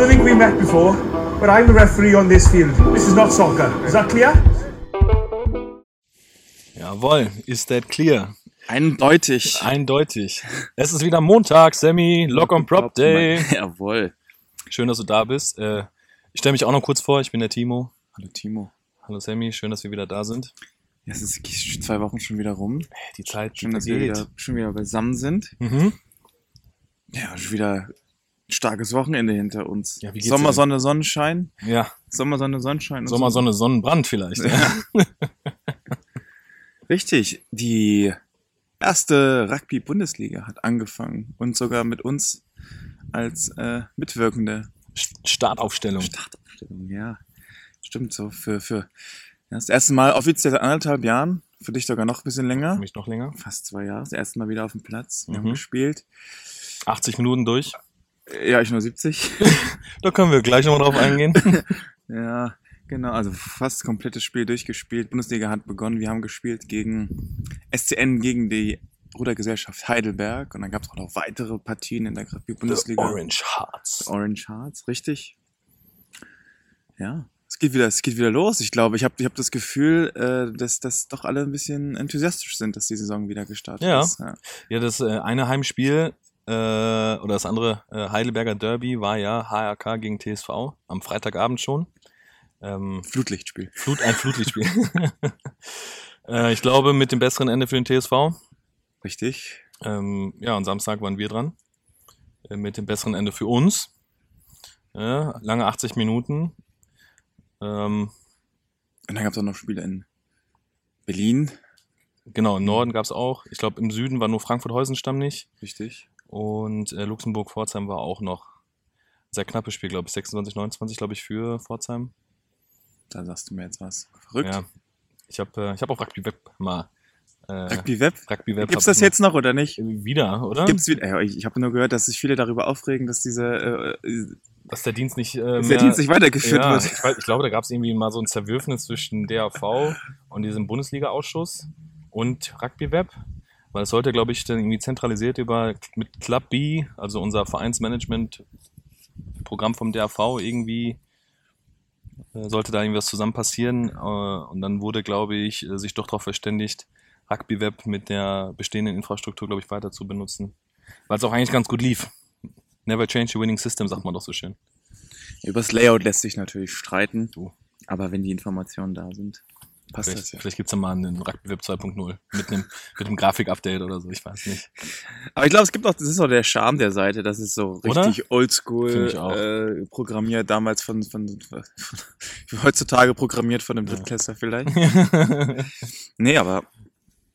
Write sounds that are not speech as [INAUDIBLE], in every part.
don't think we met before, but I'm the referee on this field. This is not soccer. Is that clear? Jawohl, ist that clear? Eindeutig. Eindeutig. Es ist wieder Montag, Sammy, Lock on Prop Day. [LAUGHS] Jawohl. Schön, dass du da bist. Äh, ich stelle mich auch noch kurz vor, ich bin der Timo. Hallo Timo. Hallo Sammy, schön, dass wir wieder da sind. Ja, es ist zwei Wochen schon wieder rum. Die Zeit, Schön, dass wir wieder, schon wieder beisammen sind. Mhm. Ja, schon wieder starkes Wochenende hinter uns. Ja, Sommer? Sonne, Sonnenschein. Ja, Sommer, Sonne, Sonnenschein. Sommer, Sonne, Sonnenbrand vielleicht. Ja. [LAUGHS] Richtig. Die erste Rugby-Bundesliga hat angefangen und sogar mit uns als äh, Mitwirkende Startaufstellung. Startaufstellung, ja. Stimmt so. Für, für das erste Mal offiziell seit anderthalb Jahren. Für dich sogar noch ein bisschen Für länger. mich noch länger. Fast zwei Jahre. Das erste Mal wieder auf dem Platz. Wir Mhm. haben gespielt. 80 Minuten durch. Ja, ich nur 70. [LAUGHS] Da können wir gleich nochmal drauf eingehen. [LAUGHS] ja, genau. Also fast komplettes Spiel durchgespielt. Bundesliga hat begonnen. Wir haben gespielt gegen SCN, gegen die Rudergesellschaft Heidelberg. Und dann gab es auch noch weitere Partien in der Rugby-Bundesliga. Orange Hearts. Orange Hearts, richtig. Ja, es geht wieder, es geht wieder los. Ich glaube, ich habe ich hab das Gefühl, äh, dass, dass doch alle ein bisschen enthusiastisch sind, dass die Saison wieder gestartet Ja. ist. Ja. Ja, das äh, eine Heimspiel äh, oder das andere äh, Heidelberger Derby war ja HRK gegen TSV am Freitagabend schon. Ähm, Flutlichtspiel. Flut, ein Flutlichtspiel. [LAUGHS] äh, ich glaube, mit dem besseren Ende für den TSV. Richtig. Ähm, ja, und Samstag waren wir dran. Äh, mit dem besseren Ende für uns. Ja, lange 80 Minuten. Ähm, Und dann gab es auch noch Spiele in Berlin. genau, im Norden gab's auch. Ich glaube, im Süden war nur Frankfurt-Heusenstamm nicht. Richtig. Und äh, Luxemburg-Pforzheim war auch noch ein sehr knappes Spiel, glaube ich. 26, 29, glaube ich, für Pforzheim. Da sagst du mir jetzt was. Verrückt. Ja. Ich habe äh, ich hab auch Rugby Web mal. Äh, Rugby Web. Rugby Web. Gibt's hab das jetzt noch oder nicht? Wieder, oder? Gibt's wieder? Ich ich habe nur gehört, dass sich viele darüber aufregen, dass diese äh, äh, Dass der Dienst nicht. Äh, mehr, der Dienst nicht weitergeführt ja, wird. Ich, weiß, ich glaube, da gab es irgendwie mal so ein Zerwürfnis zwischen DAV und diesem Bundesliga-Ausschuss und Rugby Web. Weil es sollte, glaube ich, dann irgendwie zentralisiert über mit Club B, also unser Vereinsmanagement-Programm vom DAV, irgendwie äh, sollte da irgendwas zusammen passieren. Äh, und dann wurde, glaube ich, äh, sich doch darauf verständigt, Rugby Web mit der bestehenden Infrastruktur, glaube ich, weiter zu benutzen. Weil es auch eigentlich ganz gut lief. Never change a winning system, sagt man doch so schön. Übers Layout lässt sich natürlich streiten. Aber wenn die Informationen da sind, passt Vielleicht, das ja. vielleicht gibt's ja mal einen Rugby Web 2.0 mit einem, mit einem Grafik-Update oder so, ich weiß nicht. Aber ich glaube, es gibt auch, das ist auch der Charme der Seite, das ist so richtig oldschool äh, programmiert, damals von, von, von, [LAUGHS] heutzutage programmiert von einem Ja. Drittklässler vielleicht. ja, [LAUGHS] Nee, aber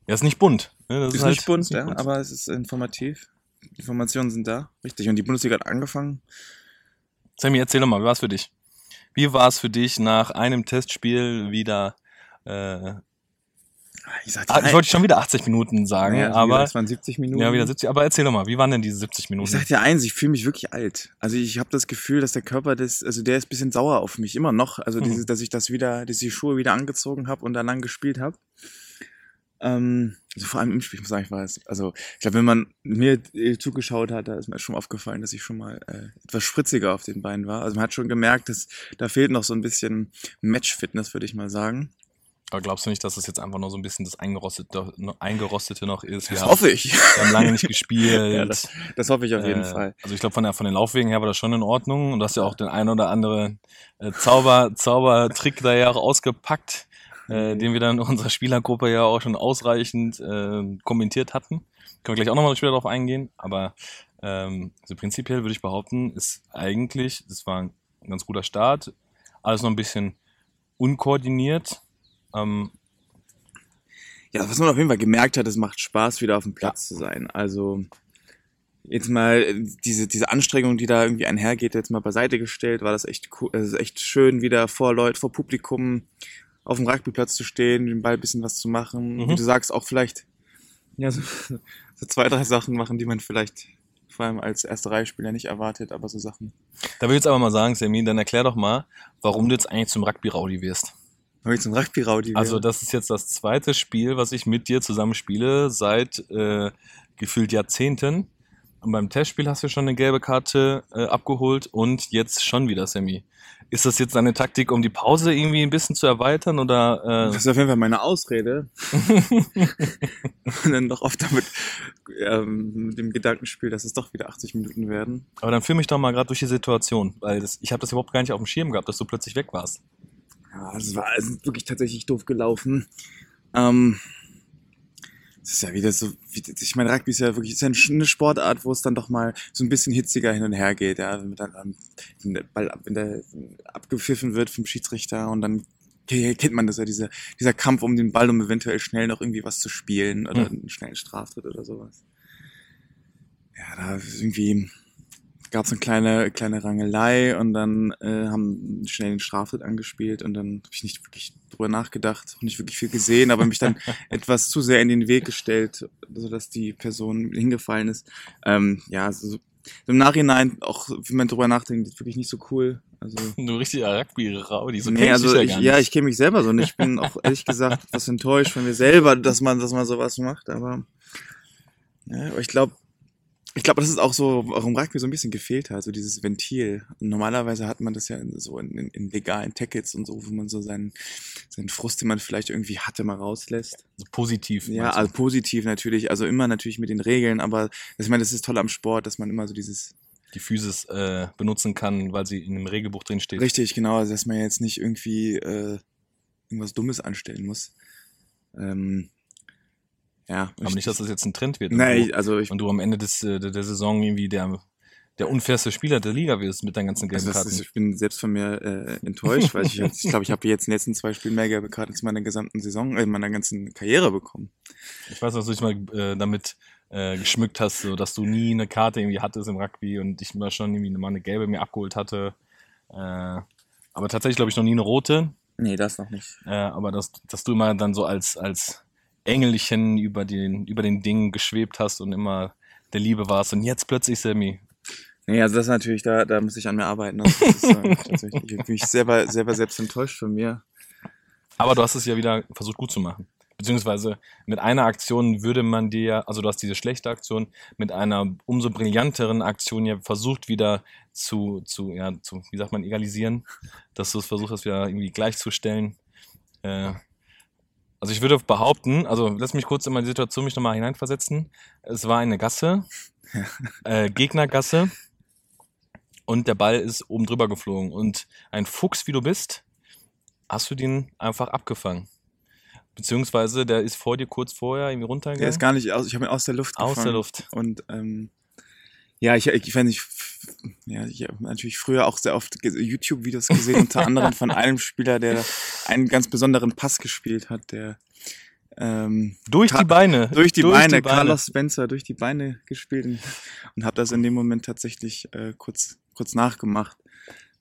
ist nicht bunt. Ne? Das ist, halt- nicht bunt, ist nicht ja, aber es ist informativ. Die Informationen sind da, richtig. Und die Bundesliga hat angefangen. Sammy, erzähl doch mal, wie war's für dich? Wie war es für dich nach einem Testspiel wieder, äh, Ich sag ah, ich wollte schon wieder 80 Minuten sagen, ja, aber, es waren 70 Minuten. ja, wieder 70, aber erzähl doch mal, wie waren denn diese 70 Minuten? Ich sag dir eins, ich fühle mich wirklich alt. Also ich habe das Gefühl, dass der Körper das, also der ist ein bisschen sauer auf mich, immer noch. Also Mhm. dieses, dass ich das wieder, dass ich die Schuhe wieder angezogen habe und dann lang gespielt habe. Ähm, also vor allem im Spiel, ich muss sagen, ich weiß. Also ich glaube, wenn man mir äh, zugeschaut hat, da ist mir schon aufgefallen, dass ich schon mal äh, etwas spritziger auf den Beinen war. Also man hat schon gemerkt, dass da fehlt noch so ein bisschen Match-Fitness, würde ich mal sagen. Aber glaubst du nicht, dass das jetzt einfach nur so ein bisschen das Eingerostete, noch- Eingerostete noch ist? Wir Das haben, hoffe ich. wir haben lange nicht [LAUGHS] gespielt. ja, das, das hoffe ich auf jeden Äh, Fall. Also ich glaube, von, der- von den Laufwegen her war das schon in Ordnung. Und du hast ja auch den ein oder anderen äh, Zauber, Zaubertrick da ja auch ausgepackt, äh, den wir dann in unserer Spielergruppe ja auch schon ausreichend äh, kommentiert hatten. Können wir gleich auch nochmal später darauf eingehen. Aber ähm, also prinzipiell würde ich behaupten, ist eigentlich, das war ein ganz guter Start. Alles noch ein bisschen unkoordiniert. Ähm, Ja, was man auf jeden Fall gemerkt hat, es macht Spaß, wieder auf dem Platz zu sein. Also jetzt mal äh, diese, diese Anstrengung, die da irgendwie einhergeht, jetzt mal beiseite gestellt, war das echt cool, es ist echt schön, wieder vor Leute, vor Publikum auf dem Rugbyplatz zu stehen, den Ball ein bisschen was zu machen. Mhm. Wie du sagst, auch vielleicht ja, so, [LAUGHS] so zwei, drei Sachen machen, die man vielleicht vor allem als erste Reihe-Spieler nicht erwartet, aber so Sachen. da will ich jetzt aber mal sagen, Sammy, dann erklär doch mal, warum du jetzt eigentlich zum Rugby-Raudi wirst. Wenn ich zum Rugby-Raudi wäre. Also das ist jetzt das zweite Spiel, was ich mit dir zusammen spiele, seit äh, gefühlt Jahrzehnten. Und beim Testspiel hast du schon eine gelbe Karte äh, abgeholt und jetzt schon wieder Sammy. Ist das jetzt eine Taktik, um die Pause irgendwie ein bisschen zu erweitern oder? Äh, Das ist auf jeden Fall meine Ausrede. [LAUGHS] und dann doch oft damit ähm, mit dem Gedankenspiel, dass es doch wieder 80 Minuten werden. aber dann führ mich doch mal gerade durch die Situation, weil das, ich habe das überhaupt gar nicht auf dem Schirm gehabt, dass du plötzlich weg warst. Ja, es war es ist wirklich tatsächlich doof gelaufen. Ähm, es ist ja wieder so, wie, ich meine, Rugby ist ja wirklich ist ja eine Sportart, wo es dann doch mal so ein bisschen hitziger hin und her geht, ja, wenn dann ähm, der Ball ab, wenn der abgepfiffen wird vom Schiedsrichter und dann kennt man das ja, dieser, dieser Kampf um den Ball, um eventuell schnell noch irgendwie was zu spielen oder einen schnellen Straftritt oder sowas. Ja, da ist irgendwie gab es eine kleine, kleine Rangelei und dann äh, haben schnell den Straftritt angespielt und dann habe ich nicht wirklich drüber nachgedacht, auch nicht wirklich viel gesehen, aber mich dann [LAUGHS] etwas zu sehr in den Weg gestellt, sodass die Person hingefallen ist. Ähm, ja, so, im Nachhinein, auch wie man drüber nachdenkt, ist wirklich nicht so cool. Also, [LAUGHS] Du richtiger Rugby-Raudi, so nee, also ich, ja ja, nicht. ich kenne mich selber so und ich bin auch [LAUGHS] ehrlich gesagt etwas enttäuscht von mir selber, dass man, dass man sowas macht, aber, ja, aber ich glaube, ich glaube, das ist auch so, warum Rugby so ein bisschen gefehlt hat, so dieses Ventil. Normalerweise hat man das ja in, so in, in, in legalen Tickets und so, wo man so seinen, seinen Frust, den man vielleicht irgendwie hatte, mal rauslässt. So positiv. Ja, also positiv natürlich, also immer natürlich mit den Regeln, aber ich meine, das ist toll am Sport, dass man immer so dieses, die Physis äh, benutzen kann, weil sie in einem Regelbuch drin steht. richtig, genau, also dass man jetzt nicht irgendwie äh, irgendwas Dummes anstellen muss. Ähm, ja. Aber ich- nicht, dass das jetzt ein Trend wird. Und du, also ich und du am Ende des, äh, der, der Saison irgendwie der, der unfairste Spieler der Liga wirst mit deinen ganzen gelben Also Karten. ist, ich bin selbst von mir äh, enttäuscht, weil ich, ich glaube, ich habe jetzt in den letzten zwei Spielen mehr gelbe Karten als meiner gesamten Saison, äh, meiner ganzen Karriere bekommen. Ich weiß, dass du dich mal äh, damit äh, geschmückt hast, so, dass du nie eine Karte irgendwie hattest im Rugby und ich mal schon irgendwie mal eine gelbe mir abgeholt hatte. Äh, aber tatsächlich glaube ich noch nie eine rote. Nee, das noch nicht. Äh, aber dass, dass du immer dann so als, als Engelchen über den, über den Dingen geschwebt hast und immer der Liebe warst und jetzt plötzlich Sammy. Nee, also das ist natürlich, da, da muss ich an mir arbeiten. Also das ist, äh, [LAUGHS] tatsächlich, ich bin selber, selber selbst enttäuscht von mir. Aber du hast es ja wieder versucht gut zu machen. Beziehungsweise mit einer Aktion würde man dir, ja- also du hast diese schlechte Aktion, mit einer umso brillanteren Aktion ja versucht wieder zu, zu, ja, zu, wie sagt man, egalisieren, dass du es versucht hast, wieder irgendwie gleichzustellen. Äh, also ich würde behaupten, also lass mich kurz in meine Situation mich nochmal hineinversetzen. Es war eine Gasse, äh, Gegnergasse und der Ball ist oben drüber geflogen und ein Fuchs, wie du bist, hast du den einfach abgefangen. Beziehungsweise der ist vor dir kurz vorher irgendwie Der runtergegangen. ist gar nicht aus, ich habe ihn aus der Luft aus gefangen. der Luft. Und ähm, ja, ich, ich weiß nicht, f- ja, ich habe natürlich früher auch sehr oft YouTube-Videos gesehen, unter anderem von [LAUGHS] einem Spieler, der einen ganz besonderen Pass gespielt hat, der ähm, Durch die Beine. durch die Beine, Carlos Spencer durch die Beine gespielt und, und habe das in dem Moment tatsächlich äh, kurz, kurz nachgemacht.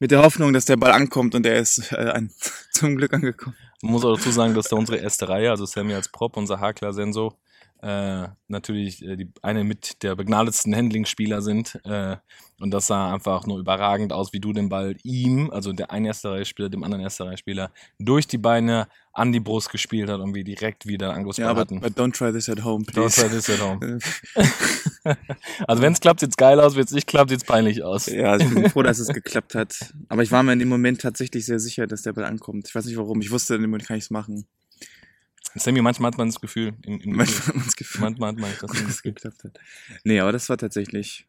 Mit der Hoffnung, dass der Ball ankommt und er ist äh, an, [LAUGHS] zum Glück angekommen. Man muss auch dazu sagen, dass da unsere erste Reihe, also Sammy als Prop, unser Hakler Senso, äh, natürlich äh, die, eine mit der begnadetsten Handling-Spieler sind. Äh, und das sah einfach nur überragend aus, wie du den Ball ihm, also der einen erste Reihe-Spieler, dem anderen erste Reihe-Spieler, durch die Beine an die Brust gespielt hat und wir direkt wieder Angriffsball Ja, aber hatten. but don't try this at home, Don't please. try this at home. [LAUGHS] also wenn es klappt, sieht's geil aus, wenn es nicht klappt, sieht's peinlich aus. Ja, also ich bin froh, dass es [LAUGHS] geklappt hat. Aber ich war mir in dem Moment tatsächlich sehr sicher, dass der Ball ankommt. Ich weiß nicht warum. Ich wusste, in dem Moment kann ich es machen. Sammy, manchmal hat man das Gefühl, in, in, Manchmal hat man das Gefühl, manchmal hat man das dass es Gefühl. geklappt hat. Nee, aber das war tatsächlich.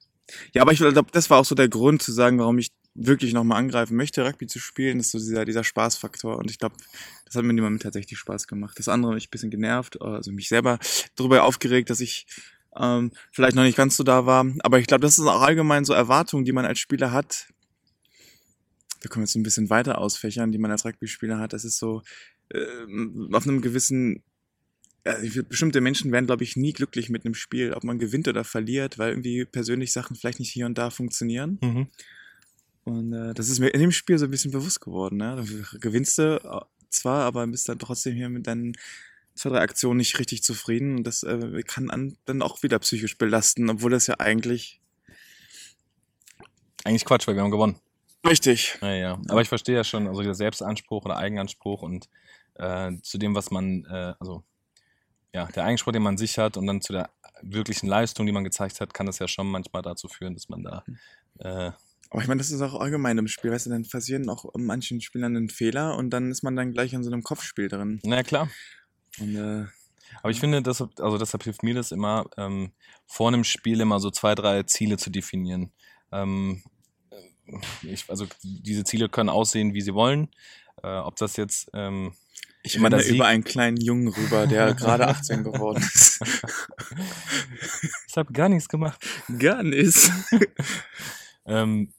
Ja, aber ich glaube, das war auch so der Grund zu sagen, warum ich wirklich nochmal angreifen möchte, Rugby zu spielen, ist so dieser, dieser Spaßfaktor. Und ich glaube, das hat mir in dem Moment tatsächlich Spaß gemacht. Das andere hat mich ein bisschen genervt, also mich selber darüber aufgeregt, dass ich ähm, vielleicht noch nicht ganz so da war. Aber ich glaube, das ist auch allgemein so Erwartungen, die man als Spieler hat. Da können wir jetzt ein bisschen weiter ausfächern, die man als Rugby-Spieler hat. Das ist so auf einem gewissen also bestimmte Menschen werden, glaube ich, nie glücklich mit einem Spiel, ob man gewinnt oder verliert, weil irgendwie persönlich Sachen vielleicht nicht hier und da funktionieren. Mhm. Und äh, das ist mir in dem Spiel so ein bisschen bewusst geworden. Ne? Du gewinnst du äh, zwar, aber bist dann trotzdem hier mit deinen zwei, drei Aktionen nicht richtig zufrieden. Und das äh, kann an, dann auch wieder psychisch belasten, obwohl das ja eigentlich Eigentlich Quatsch, weil wir haben gewonnen. Richtig. Ja, ja. Aber ich verstehe ja schon, also der Selbstanspruch oder Eigenanspruch und äh, zu dem, was man, äh, also ja, der Eigenanspruch, den man sich hat und dann zu der wirklichen Leistung, die man gezeigt hat, kann es ja schon manchmal dazu führen, dass man da äh, Aber ich meine, das ist auch allgemein im Spiel, weißt du, dann passieren auch manchen Spielern einen Fehler und dann ist man dann gleich in so einem Kopfspiel drin. na klar. Und, äh, Aber ich finde, deshalb, also deshalb hilft mir das immer, ähm, vor einem Spiel immer so zwei, drei Ziele zu definieren. Ähm, äh, ich, also diese Ziele können aussehen, wie sie wollen. Äh, ob das jetzt ähm, ich der Sieg. über einen kleinen Jungen rüber, der [LAUGHS] gerade 18 geworden ist. ich habe gar nichts gemacht. Gar nichts. [LAUGHS] Ähm,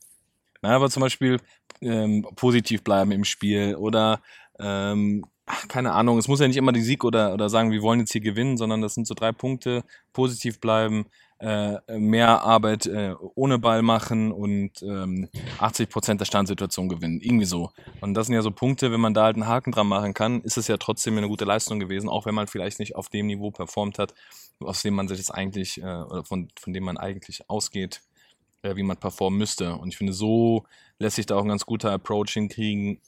na, aber zum Beispiel ähm, positiv bleiben im Spiel oder ähm, ach, keine Ahnung, es muss ja nicht immer die Sieg oder, oder sagen, wir wollen jetzt hier gewinnen, sondern das sind so drei Punkte, positiv bleiben, äh, mehr Arbeit äh, ohne Ball machen und ähm, 80% der Standsituation gewinnen. Irgendwie so. Und das sind ja so Punkte, wenn man da halt einen Haken dran machen kann, ist es ja trotzdem eine gute Leistung gewesen, auch wenn man vielleicht nicht auf dem Niveau performt hat, aus dem man sich jetzt eigentlich, äh, oder von, von dem man eigentlich ausgeht, äh, wie man performen müsste. Und ich finde, so lässt sich da auch ein ganz guter Approach hinkriegen,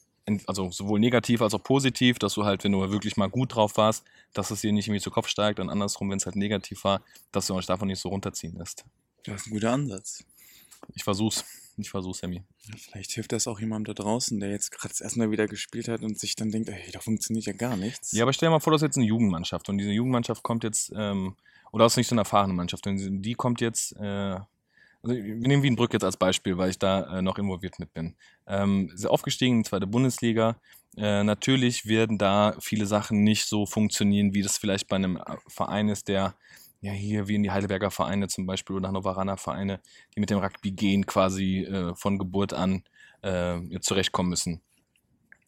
also sowohl negativ als auch positiv, dass du halt, wenn du wirklich mal gut drauf warst, dass es dir nicht irgendwie zu Kopf steigt und andersrum, wenn es halt negativ war, dass du euch davon nicht so runterziehen lässt. Das ist ein guter Ansatz. Ich versuch's. Ich versuch's, Sammy. Vielleicht hilft das auch jemandem da draußen, der jetzt gerade das erste Mal wieder gespielt hat und sich dann denkt, ey, da funktioniert ja gar nichts. Ja, aber stell dir mal vor, das ist jetzt eine Jugendmannschaft und diese Jugendmannschaft kommt jetzt, ähm, oder das ist nicht so eine erfahrene Mannschaft, und die kommt jetzt, äh, also wir nehmen Wienbrück jetzt als Beispiel, weil ich da äh, noch involviert mit bin. Ähm, sie aufgestiegen in die zweite Bundesliga. Äh, natürlich werden da viele Sachen nicht so funktionieren, wie das vielleicht bei einem äh, Verein ist, der ja hier wie in die Heidelberger Vereine zum Beispiel oder Hannoveraner Vereine, die mit dem Rugby gehen quasi äh, von Geburt an äh, zurechtkommen müssen.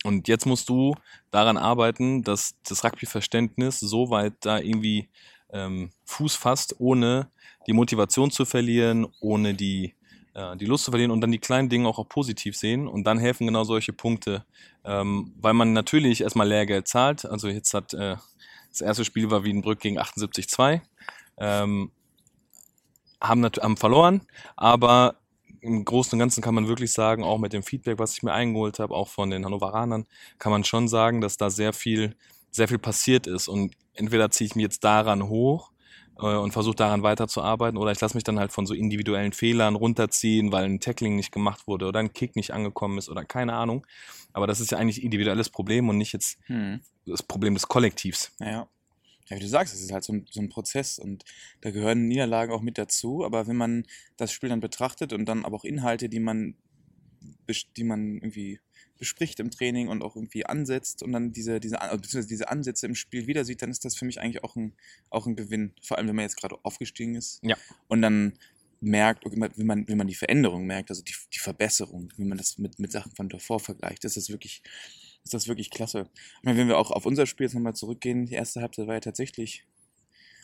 Und jetzt musst du daran arbeiten, dass das Rugby-Verständnis so weit da irgendwie ähm, Fuß fasst, ohne die Motivation zu verlieren, ohne die, äh, die Lust zu verlieren und dann die kleinen Dinge auch, auch positiv sehen. Und dann helfen genau solche Punkte, ähm, weil man natürlich erstmal Lehrgeld zahlt. Also jetzt hat äh, das erste Spiel war Wiedenbrück gegen 78-2. Ähm, haben, haben verloren, aber im Großen und Ganzen kann man wirklich sagen, auch mit dem Feedback, was ich mir eingeholt habe, auch von den Hannoveranern, kann man schon sagen, dass da sehr viel, sehr viel passiert ist. Und entweder ziehe ich mich jetzt daran hoch äh, und versuche daran weiterzuarbeiten, oder ich lasse mich dann halt von so individuellen Fehlern runterziehen, weil ein Tackling nicht gemacht wurde oder ein Kick nicht angekommen ist oder keine Ahnung. Aber das ist ja eigentlich individuelles Problem und nicht jetzt Hm. das Problem des Kollektivs. Naja. Ja, wie du sagst, es ist halt so ein, so ein Prozess und da gehören Niederlagen auch mit dazu. Aber wenn man das Spiel dann betrachtet und dann aber auch Inhalte, die man, die man irgendwie bespricht im Training und auch irgendwie ansetzt und dann diese, diese, An- beziehungsweise diese Ansätze im Spiel wieder sieht, dann ist das für mich eigentlich auch ein, auch ein Gewinn. Vor allem, wenn man jetzt gerade aufgestiegen ist. Ja. Und dann merkt, wenn man, wenn man die Veränderung merkt, also die, die Verbesserung, wenn man das mit, mit Sachen von davor vergleicht, ist das wirklich, ist das wirklich klasse. Ich meine, wenn wir auch auf unser Spiel jetzt nochmal zurückgehen, die erste Halbzeit war ja tatsächlich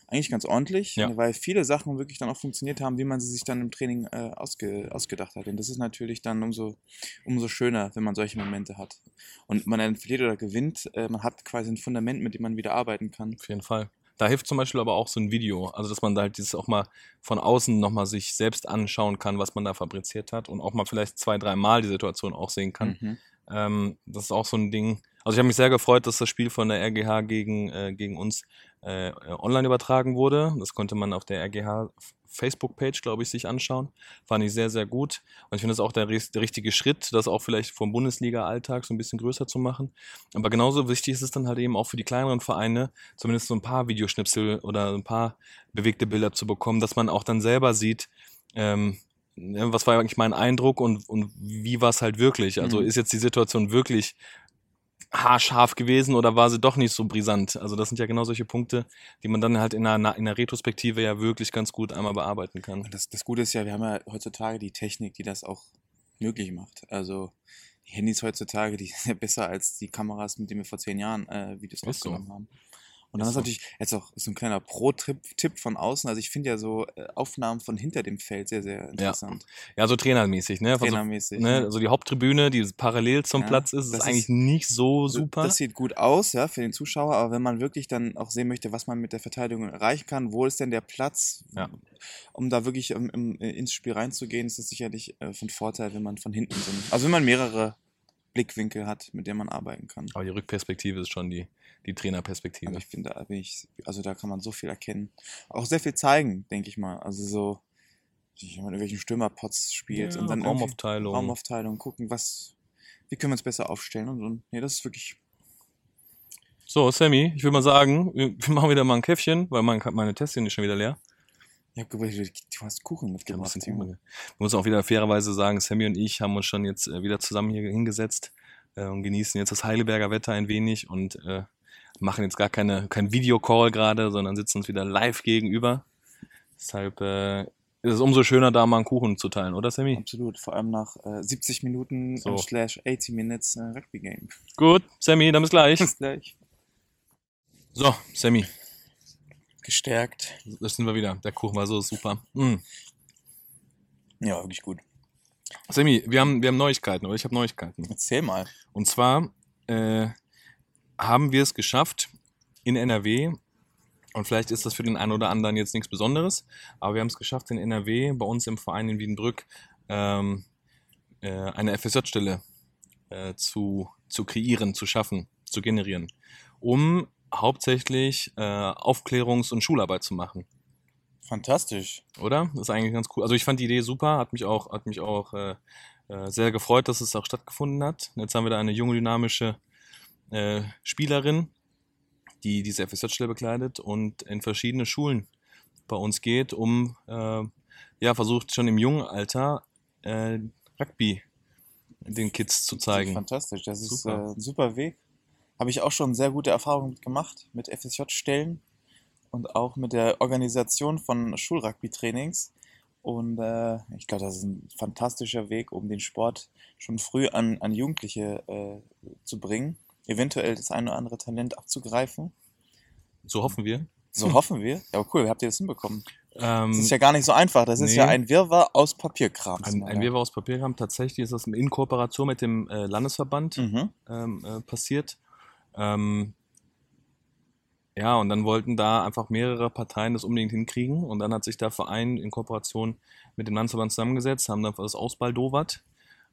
eigentlich ganz ordentlich, Ja. weil viele Sachen wirklich dann auch funktioniert haben, wie man sie sich dann im Training äh, ausge, ausgedacht hat. Und das ist natürlich dann umso, umso schöner, wenn man solche Momente hat. Und man dann verliert oder gewinnt, äh, man hat quasi ein Fundament, mit dem man wieder arbeiten kann. Auf jeden Fall. Da hilft zum Beispiel aber auch so ein Video, also dass man da halt dieses auch mal von außen nochmal sich selbst anschauen kann, was man da fabriziert hat und auch mal vielleicht zwei, dreimal die Situation auch sehen kann. Mhm. Ähm, das ist auch so ein Ding. Also ich habe mich sehr gefreut, dass das Spiel von der RGH gegen, äh, gegen uns äh, online übertragen wurde. Das konnte man auf der RGH Facebook-Page, glaube ich, sich anschauen. Fand ich sehr, sehr gut. Und ich finde das auch der, der richtige Schritt, das auch vielleicht vom Bundesliga-Alltag so ein bisschen größer zu machen. Aber genauso wichtig ist es dann halt eben auch für die kleineren Vereine, zumindest so ein paar Videoschnipsel oder ein paar bewegte Bilder zu bekommen, dass man auch dann selber sieht, ähm, ne, was war eigentlich mein Eindruck und, und wie war es halt wirklich? Also Mhm. ist jetzt die Situation wirklich haarscharf gewesen oder war sie doch nicht so brisant? Also das sind ja genau solche Punkte, die man dann halt in einer, in der Retrospektive ja wirklich ganz gut einmal bearbeiten kann. Das, das Gute ist ja, wir haben ja heutzutage die Technik, die das auch möglich macht. Also die Handys heutzutage, die sind ja besser als die Kameras, mit denen wir vor zehn Jahren äh, Videos Ist so. aufgenommen haben. Und dann Ist so. natürlich jetzt auch so ein kleiner Pro-Tipp Tipp von außen. Also ich finde ja so äh, Aufnahmen von hinter dem Feld sehr, sehr interessant. Ja, so trainermäßig, ne? Also, Trainermäßig. ne? also die Haupttribüne, die parallel zum Ja, Platz ist, ist eigentlich ist- nicht so super. Das sieht gut aus, ja, für den Zuschauer, aber wenn man wirklich dann auch sehen möchte, was man mit der Verteidigung erreichen kann, wo ist denn der Platz, Ja. um da wirklich im, im, ins Spiel reinzugehen, ist das sicherlich äh, von Vorteil, wenn man von hinten sind. Also wenn man mehrere Blickwinkel hat, mit dem man arbeiten kann. Aber die Rückperspektive ist schon die, die Trainerperspektive. Also ich finde, da bin ich, also da kann man so viel erkennen. Auch sehr viel zeigen, denke ich mal. Also so, wie jemand irgendwelchen Stürmerpots spielt Ja, und dann Raumaufteilung. Raumaufteilung, gucken, was, wie können wir uns besser aufstellen und, und nee, das ist wirklich So, Sammy, ich würde mal sagen, wir [LAUGHS] machen wieder mal ein Käffchen, weil mein, meine Tässchen ist schon wieder leer. Ich hab gewusst, du hast Kuchen Ja, mitgebracht. Junge. Kuchen. Ich muss auch wieder fairerweise sagen, Sammy und ich haben uns schon jetzt äh, wieder zusammen hier hingesetzt äh, und genießen jetzt das Heidelberger Wetter ein wenig und äh, machen jetzt gar keine, kein Videocall gerade, sondern sitzen uns wieder live gegenüber. Deshalb äh, ist es umso schöner, da mal einen Kuchen zu teilen, oder Sammy? Absolut, vor allem nach äh, 70 Minuten So. slash 80 Minutes Rugby Game. Gut, Sammy, dann bis gleich. Bis gleich. So, Sammy, Gestärkt. da sind wir wieder. Der Kuchen war so super. Mm. Ja, wirklich gut. Sammy, wir haben, wir haben Neuigkeiten, oder ich habe Neuigkeiten. Erzähl mal. Und zwar äh, haben wir es geschafft in NRW, und vielleicht ist das für den einen oder anderen jetzt nichts Besonderes, aber wir haben es geschafft in NRW, bei uns im Verein in Wiedenbrück, ähm, äh, eine FSJ-Stelle äh, zu, zu kreieren, zu schaffen, zu generieren, um hauptsächlich äh, Aufklärungs- und Schularbeit zu machen. Fantastisch. Oder? Das ist eigentlich ganz cool. Also ich fand die Idee super, hat mich auch, hat mich auch äh, äh, sehr gefreut, dass es auch stattgefunden hat. Jetzt haben wir da eine junge, dynamische äh, Spielerin, die diese FSJ-Stelle bekleidet und in verschiedene Schulen bei uns geht, um äh, ja versucht schon im jungen Alter äh, Rugby den Kids zu zeigen. Fantastisch. Das ist Super. äh, ein super Weg. Habe ich auch schon sehr gute Erfahrungen gemacht, mit FSJ-Stellen und auch mit der Organisation von Schulrugby-Trainings. Und äh, ich glaube, das ist ein fantastischer Weg, um den Sport schon früh an, an Jugendliche äh, zu bringen. Eventuell das eine oder andere Talent abzugreifen. So hoffen wir. So hoffen wir. Ja, aber cool, wie habt ihr das hinbekommen? Ähm, Das ist ja gar nicht so einfach. Das ist nee. ja ein Wirrwarr aus Papierkram. ein, ein Wirrwarr aus Papier haben. Tatsächlich ist das in Kooperation mit dem äh, Landesverband Mhm. ähm, äh, passiert. Ähm, ja, und dann wollten da einfach mehrere Parteien das unbedingt hinkriegen. Und dann hat sich der Verein in Kooperation mit dem Landesverband zusammengesetzt, haben dann das ausbaldowert.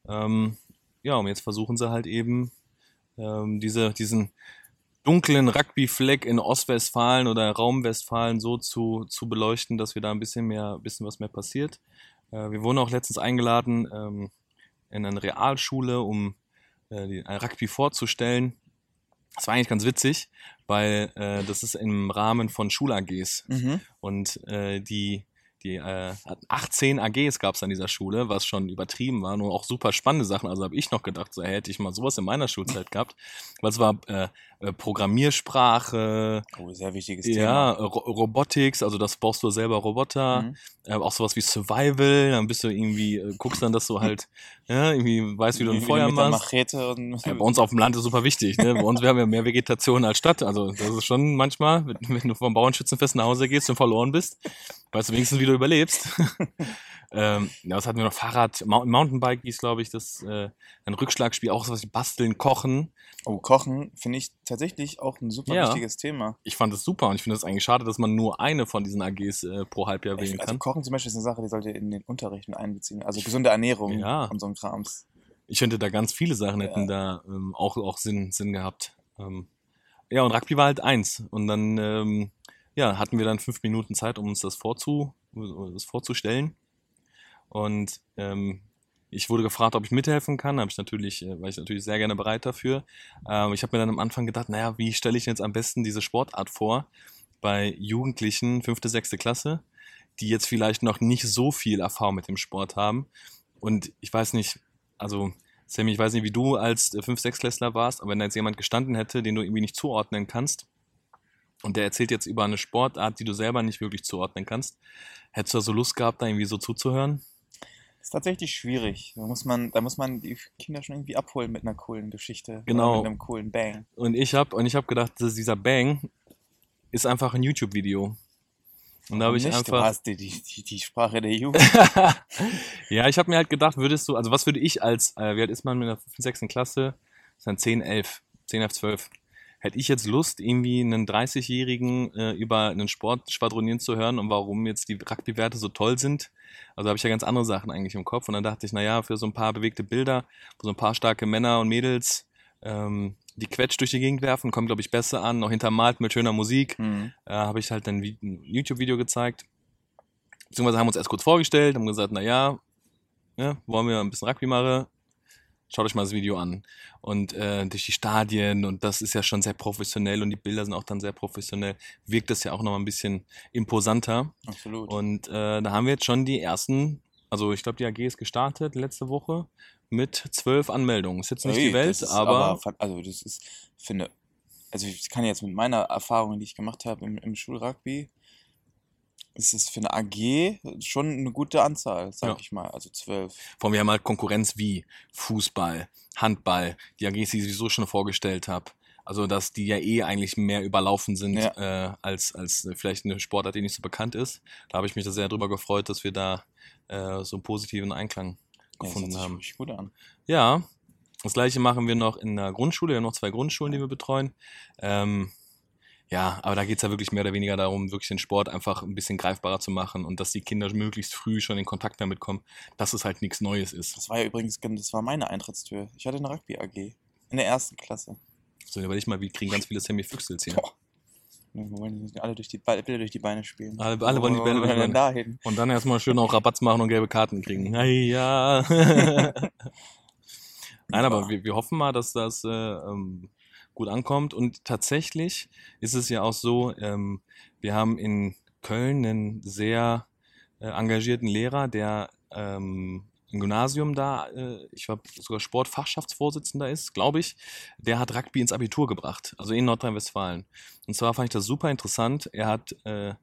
Ähm, ja, und jetzt versuchen sie halt eben ähm, diese, diesen dunklen Rugby-Fleck in Ostwestfalen oder Raum Westfalen so zu, zu beleuchten, dass wir da ein bisschen mehr, bisschen was mehr passiert. Äh, wir wurden auch letztens eingeladen ähm, in eine Realschule, um äh, die, äh, Rugby vorzustellen. Das war eigentlich ganz witzig, weil äh, das ist im Rahmen von Schul-AGs. Mhm. Und äh, die, die äh, 18 AGs gab es an dieser Schule, was schon übertrieben war, nur auch super spannende Sachen. Also habe ich noch gedacht, so hey, hätte ich mal sowas in meiner Schulzeit gehabt. Weil es war äh, äh, Programmiersprache, Oh, sehr wichtiges ja, Ro Robotics, also das baust du selber Roboter, Mhm. äh, auch sowas wie Survival, dann bist du irgendwie, äh, guckst dann, dass du halt, [LAUGHS] ja, irgendwie weißt, wie du ein Feuer machst. Ja, bei uns auf dem Land ist super wichtig. Ne? Bei uns, wir haben ja mehr Vegetation als Stadt. Also das ist schon manchmal, wenn wenn du vom Bauernschützenfest nach Hause gehst und verloren bist, weißt du wenigstens, wie du überlebst. [LAUGHS] ähm, ja, was hatten wir noch? Fahrrad, Mou- Mountainbike hieß, glaube ich, das äh, ein Rückschlagspiel, auch sowas wie Basteln, Kochen. Oh, Kochen finde ich tatsächlich auch ein super Ja. wichtiges Thema. Ich fand das super und ich finde es eigentlich schade, dass man nur eine von diesen AGs äh, pro Halbjahr wählen Ich, also kann. Kochen zum Beispiel ist eine Sache, die sollte in den Unterricht mit einbeziehen. Also gesunde Ernährung Ja. und so ein Krams. Ich finde, da ganz viele Sachen hätten da ähm, auch, auch Sinn, Sinn gehabt. Ähm, ja, und Rugby war halt eins. Und dann ähm, ja, hatten wir dann fünf Minuten Zeit, um uns das, vorzu, das vorzustellen. Und ähm, ich wurde gefragt, ob ich mithelfen kann. Habe ich natürlich, äh, war ich natürlich sehr gerne bereit dafür. Ähm, ich habe mir dann am Anfang gedacht, naja, wie stelle ich jetzt am besten diese Sportart vor bei Jugendlichen, fünfte, sechste Klasse, die jetzt vielleicht noch nicht so viel Erfahrung mit dem Sport haben. Und ich weiß nicht, also Sammy, ich weiß nicht, wie du als äh, 5-6-Klässler warst, aber wenn da jetzt jemand gestanden hätte, den du irgendwie nicht zuordnen kannst, und der erzählt jetzt über eine Sportart, die du selber nicht wirklich zuordnen kannst, hättest du da so Lust gehabt, da irgendwie so zuzuhören? Das ist tatsächlich schwierig. Da muss man, da muss man die Kinder schon irgendwie abholen mit einer coolen Geschichte. Genau. Mit einem coolen Bang. Und ich habe und ich habe gedacht, dass dieser Bang ist einfach ein YouTube-Video. Und da habe ich Nicht, Du einfach hast die, die, die, Sprache der Jugend. [LAUGHS] ja, ich habe mir halt gedacht, würdest du, also was würde ich als, äh, wie alt ist man mit der 5., 6. Klasse? Das ist dann 10, 11, 10, 11, 12. hätte ich jetzt Lust, irgendwie einen 30-Jährigen äh, über einen Sport schwadronieren zu hören und warum jetzt die Rugby-Werte so toll sind. Also habe ich ja ganz andere Sachen eigentlich im Kopf. Und dann dachte ich, naja, für so ein paar bewegte Bilder, so ein paar starke Männer und Mädels, ähm, die Quetsch durch die Gegend werfen, kommt, glaube ich, besser an, noch hintermalt mit schöner Musik. Mhm. Äh, habe ich halt dann ein YouTube-Video gezeigt. Beziehungsweise haben uns erst kurz vorgestellt, haben gesagt, naja, ne, wollen wir ein bisschen Rugby machen? Schaut euch mal das Video an. Und äh, durch die Stadien und das ist ja schon sehr professionell und die Bilder sind auch dann sehr professionell, wirkt das ja auch noch mal ein bisschen imposanter. Absolut. Und äh, da haben wir jetzt schon die ersten, also ich glaube, die AG ist gestartet letzte Woche mit zwölf Anmeldungen. Ist jetzt nicht Ui, die Welt, aber, fa- also das ist, finde, also ich kann jetzt mit meiner Erfahrung, die ich gemacht habe im, im Schulrugby, es ist für eine AG schon eine gute Anzahl, sag Ja. ich mal, also zwölf. vor allem wir haben halt Konkurrenz wie Fußball, Handball, die AGs, die ich sowieso schon vorgestellt habe. Also, dass die ja eh eigentlich mehr überlaufen sind äh, als, als vielleicht eine Sportart, die nicht so bekannt ist. Da habe ich mich da sehr drüber gefreut, dass wir da äh, so einen positiven Einklang Ja, das gefunden sich haben. wirklich gut an. Ja, das gleiche machen wir noch in der Grundschule. Wir haben noch zwei Grundschulen, die wir betreuen. Ähm, ja, aber da geht's ja wirklich mehr oder weniger darum, wirklich den Sport einfach ein bisschen greifbarer zu machen und dass die Kinder möglichst früh schon in Kontakt damit kommen, dass es halt nichts Neues ist. Das war ja übrigens, das war meine Eintrittstür. Ich hatte eine Rugby AG in der ersten Klasse. So, überleg mal, wir kriegen ganz viele Sammy Füchsels hier. Boah. Wir wollen alle durch die, Be- durch die Beine spielen. Alle- alle wollen die Bälle durch die denn dahin? Und dann erstmal schön auch Rabatz machen und gelbe Karten kriegen. [LAUGHS] Ja. [LAUGHS] Nein, aber wir, wir hoffen mal, dass das äh, ähm, gut ankommt. Und tatsächlich ist es ja auch so, ähm, wir haben in Köln einen sehr äh, engagierten Lehrer, der ähm, im Gymnasium da, äh, ich war sogar Sportfachschaftsvorsitzender ist, glaube ich, der hat Rugby ins Abitur gebracht, also in Nordrhein-Westfalen. Und zwar fand ich das super interessant. Er hat, äh,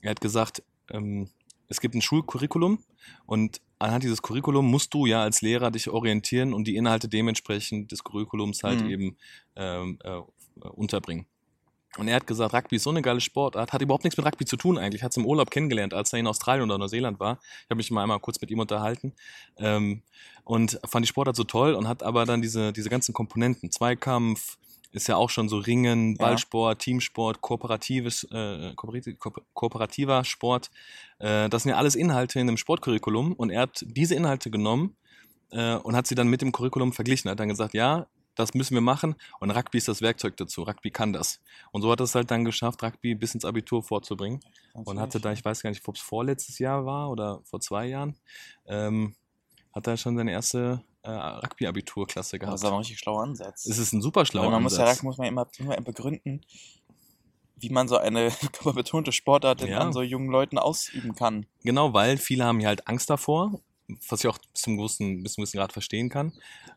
er hat gesagt, ähm, es gibt ein Schulcurriculum und anhand dieses Curriculum musst du ja als Lehrer dich orientieren und die Inhalte dementsprechend des Curriculums halt Mhm. eben ähm, äh, unterbringen. Und er hat gesagt, Rugby ist so eine geile Sportart, hat überhaupt nichts mit Rugby zu tun eigentlich, hat es im Urlaub kennengelernt, als er in Australien oder Neuseeland war. Ich habe mich mal einmal kurz mit ihm unterhalten ähm, und fand die Sportart so toll und hat aber dann diese, diese ganzen Komponenten, Zweikampf, ist ja auch schon so Ringen, Ja. Ballsport, Teamsport, kooperatives, äh, kooperati- ko kooperativer Sport. Äh, das sind ja alles Inhalte in einem Sportcurriculum und er hat diese Inhalte genommen äh, und hat sie dann mit dem Curriculum verglichen. Er hat dann gesagt, ja, das müssen wir machen und Rugby ist das Werkzeug dazu. Rugby kann das. Und so hat er es halt dann geschafft, Rugby bis ins Abitur vorzubringen und hatte da, ich weiß gar nicht, ob es vorletztes Jahr war oder vor zwei Jahren, ähm, hat er schon seine erste äh, Rugby-Abiturklasse Das gehabt. ist aber ein richtig schlauer Ansatz. Es ist ein super Weil schlauer man muss ja Ansatz. Rugby muss man immer, immer begründen, wie man so eine [LAUGHS] körperbetonte Sportart Ja. an so jungen Leuten ausüben kann. Genau, weil viele haben ja halt Angst davor, was ich auch bis zum großen, bis zum gewissen Grad verstehen kann.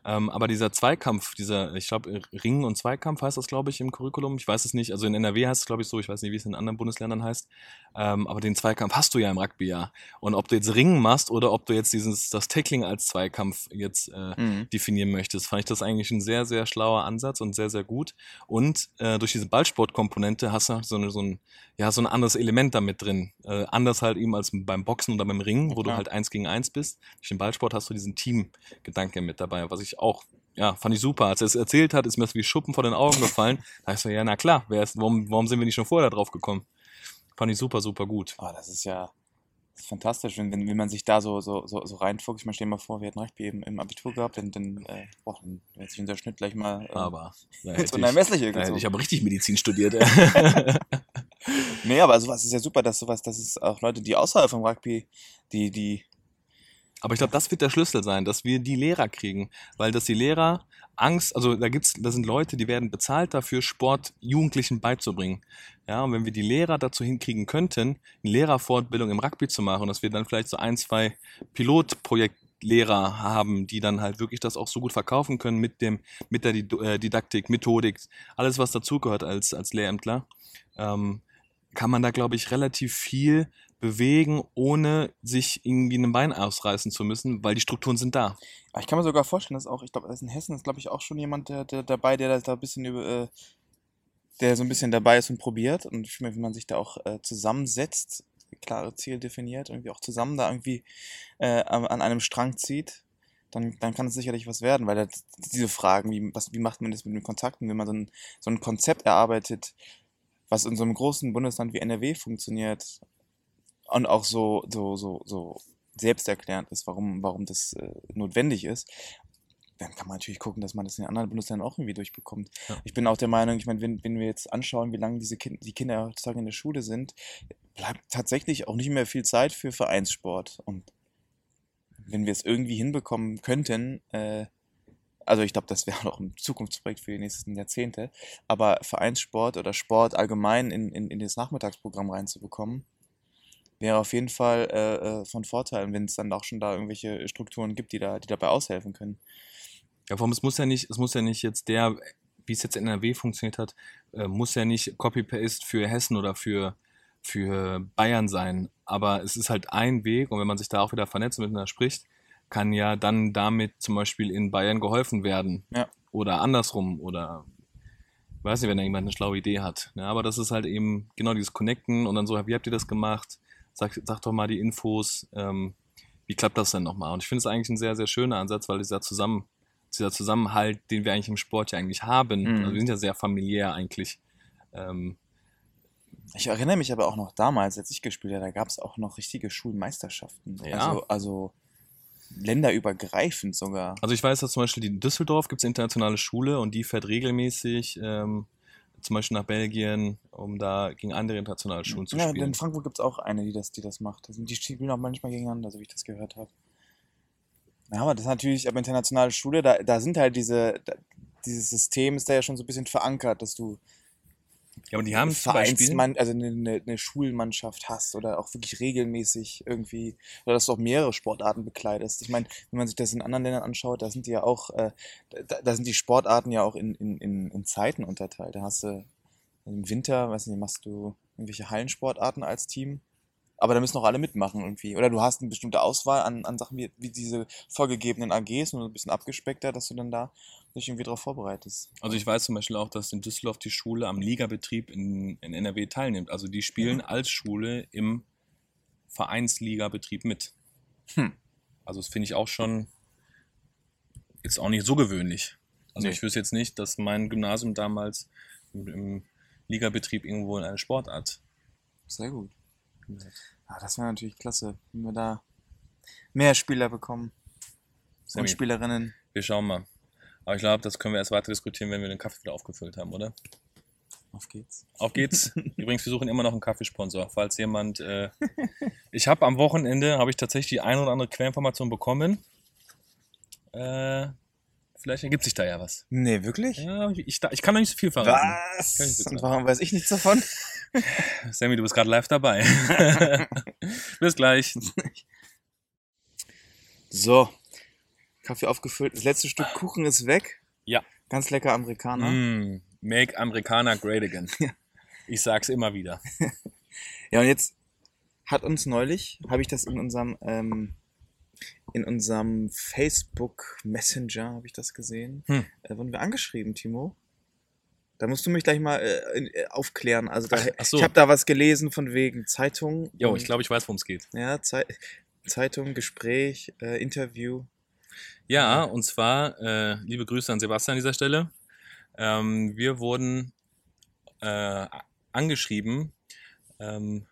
Ähm, aber dieser Zweikampf, dieser, ich glaube, Ringen und Zweikampf heißt das, glaube ich, im Curriculum. Ich weiß es nicht. Also in NRW heißt es, glaube ich, so. Ich weiß nicht, wie es in anderen Bundesländern heißt. Ähm, aber den Zweikampf hast du ja im Rugby ja. Und ob du jetzt Ringen machst oder ob du jetzt dieses, das Tackling als Zweikampf jetzt äh, Mhm. definieren möchtest, fand ich das eigentlich ein sehr, sehr schlauer Ansatz und sehr, sehr gut. Und äh, durch diese Ballsportkomponente hast du so, eine, so, ein, ja, so ein anderes Element damit drin. Äh, anders halt eben als beim Boxen oder beim Ringen, wo du klar. halt eins gegen eins bist. Durch den Ballsport hast du diesen Teamgedanke mit dabei, was ich auch, ja, fand ich super. Als er es erzählt hat, ist mir das wie Schuppen vor den Augen gefallen. Da ich so, ja, na klar, wer ist, warum, warum sind wir nicht schon vorher da drauf gekommen? Fand ich super, super gut. Oh, das ist ja das ist fantastisch, wenn, wenn, wenn man sich da so, so, so, so reinfuchst. Ich meine, stell dir mal vor, wir hätten Rugby eben im Abitur gehabt, dann, dann, äh, boah, dann hätte sich unser Schnitt gleich mal äh, Aber da hätte [LAUGHS] ich, Unermessliche da hätte ich aber richtig Medizin studiert. [LAUGHS] Nee, aber sowas ist ja super, dass sowas, dass es auch Leute, die außerhalb vom Rugby, die, die, Aber ich glaube, das wird der Schlüssel sein, dass wir die Lehrer kriegen, weil dass die Lehrer Angst, also da gibt's, da sind Leute, die werden bezahlt dafür, Sport Jugendlichen beizubringen. Ja, und wenn wir die Lehrer dazu hinkriegen könnten, eine Lehrerfortbildung im Rugby zu machen, dass wir dann vielleicht so ein, zwei Pilotprojektlehrer haben, die dann halt wirklich das auch so gut verkaufen können mit dem, mit der äh, Didaktik, Methodik, alles was dazugehört als, als Lehrämtler, ähm, kann man da, glaube ich, relativ viel bewegen, ohne sich irgendwie ein Bein ausreißen zu müssen, weil die Strukturen sind da. ich kann mir sogar vorstellen, dass auch, ich glaube, in Hessen ist, glaube ich, auch schon jemand der, der dabei, der da- ein bisschen über, äh, der so ein bisschen dabei ist und probiert. Und ich finde, wenn man sich da auch äh, zusammensetzt, klare Ziele definiert, irgendwie auch zusammen da irgendwie äh, an, an einem Strang zieht, dann, dann kann es sicherlich was werden, weil das, diese Fragen, wie, was, wie macht man das mit den Kontakten, wenn man so ein, so ein Konzept erarbeitet, was in so einem großen Bundesland wie NRW funktioniert und auch so, so, so, so selbsterklärend ist, warum, warum das äh, notwendig ist, dann kann man natürlich gucken, dass man das in den anderen Bundesländern auch irgendwie durchbekommt. Ja. Ich bin auch der Meinung, ich meine, wenn, wenn wir jetzt anschauen, wie lange diese kind, die Kinder heutzutage in der Schule sind, bleibt tatsächlich auch nicht mehr viel Zeit für Vereinssport. Und wenn wir es irgendwie hinbekommen könnten, äh, also ich glaube, das wäre [LAUGHS] auch ein Zukunftsprojekt für die nächsten Jahrzehnte, aber Vereinssport oder Sport allgemein in, in, in das Nachmittagsprogramm reinzubekommen, wäre auf jeden Fall äh, äh, von Vorteil, wenn es dann auch schon da irgendwelche Strukturen gibt, die da, die dabei aushelfen können. Ja, vor allem, es muss ja nicht, es muss ja nicht jetzt der, wie es jetzt in NRW funktioniert hat, äh, muss ja nicht Copy-Paste für Hessen oder für, für Bayern sein. Aber es ist halt ein Weg und wenn man sich da auch wieder vernetzt und miteinander spricht, kann ja dann damit zum Beispiel in Bayern geholfen werden. Ja. Oder andersrum oder weiß nicht, wenn da jemand eine schlaue Idee hat. Ja, aber das ist halt eben genau dieses Connecten und dann so, wie habt ihr das gemacht? Sag, sag doch mal die Infos. Ähm, wie klappt das denn nochmal? Und ich finde es eigentlich ein sehr, sehr schöner Ansatz, weil dieser Zusammen, dieser Zusammenhalt, den wir eigentlich im Sport ja eigentlich haben, Mhm. also wir sind ja sehr familiär eigentlich. Ähm, Ich erinnere mich aber auch noch damals, als ich gespielt habe, da gab es auch noch richtige Schulmeisterschaften. Ja. Also, also länderübergreifend sogar. Also ich weiß, dass zum Beispiel in Düsseldorf gibt es internationale Schule und die fährt regelmäßig ähm, zum Beispiel nach Belgien, um da gegen andere internationale Schulen zu ja, spielen. in Frankfurt gibt es auch eine, die das, die das macht. Die spielen auch manchmal gegeneinander, so wie ich das gehört habe. Ja, aber das ist natürlich, aber internationale Schule, da, da sind halt diese, da, dieses System ist da ja schon so ein bisschen verankert, dass du Ja, aber die haben zum Beispiel, Vereinsmann, also eine, eine, eine Schulmannschaft hast oder auch wirklich regelmäßig irgendwie, oder dass du auch mehrere Sportarten bekleidest. Ich meine, wenn man sich das in anderen Ländern anschaut, da sind die ja auch, äh, da, da sind die Sportarten ja auch in, in, in, in Zeiten unterteilt. Da hast du im Winter, weiß nicht, machst du irgendwelche Hallensportarten als Team. Aber da müssen auch alle mitmachen irgendwie. Oder du hast eine bestimmte Auswahl an, an Sachen wie, wie diese vorgegebenen AGs, nur ein bisschen abgespeckter, dass du dann da dich irgendwie darauf vorbereitest. also ich weiß zum Beispiel auch, dass in Düsseldorf die Schule am Ligabetrieb in, in NRW teilnimmt. Also die spielen als Schule im Vereinsligabetrieb mit. Hm. Also das finde ich auch schon, ist auch nicht so gewöhnlich. Also Nee. ich wüsste jetzt nicht, dass mein Gymnasium damals im, im Ligabetrieb irgendwo in eine Sportart Sehr gut. Ja, das wäre natürlich klasse, wenn wir da mehr Spieler bekommen. Und Spielerinnen. Wir schauen mal. Aber ich glaube, das können wir erst weiter diskutieren, wenn wir den Kaffee wieder aufgefüllt haben, oder? Auf geht's. Auf geht's. [LAUGHS] Übrigens, wir suchen immer noch einen Kaffeesponsor, falls jemand. Äh, ich habe am Wochenende habe ich tatsächlich die ein oder andere Quellinformation bekommen. Äh, vielleicht ergibt sich da ja was. Nee, wirklich? Ja, ich, ich, ich kann noch nicht so viel verraten. Was? Und warum weiß ich nichts davon? [LAUGHS] Sammy, du bist gerade live dabei. [LAUGHS] Bis gleich. So. Kaffee aufgefüllt. Das letzte Stück Kuchen ist weg. Ja. Ganz lecker Amerikaner. Mm, make Americana great again. [LAUGHS] Ich sag's immer wieder. Ja, und jetzt hat uns neulich, habe ich das in unserem, ähm, in unserem Facebook Messenger, habe ich das gesehen, Hm. äh, wurden wir angeschrieben, Timo. Da musst du mich gleich mal äh, äh, aufklären. Also da, Ach- so. ich habe da was gelesen von wegen Zeitung. Jo, ich glaube, ich weiß, worum es geht. Ja, Zei Zeitung, Gespräch, äh, Interview. Ja, und zwar, äh, liebe Grüße an Sebastian an dieser Stelle. Ähm, wir wurden äh, angeschrieben ähm,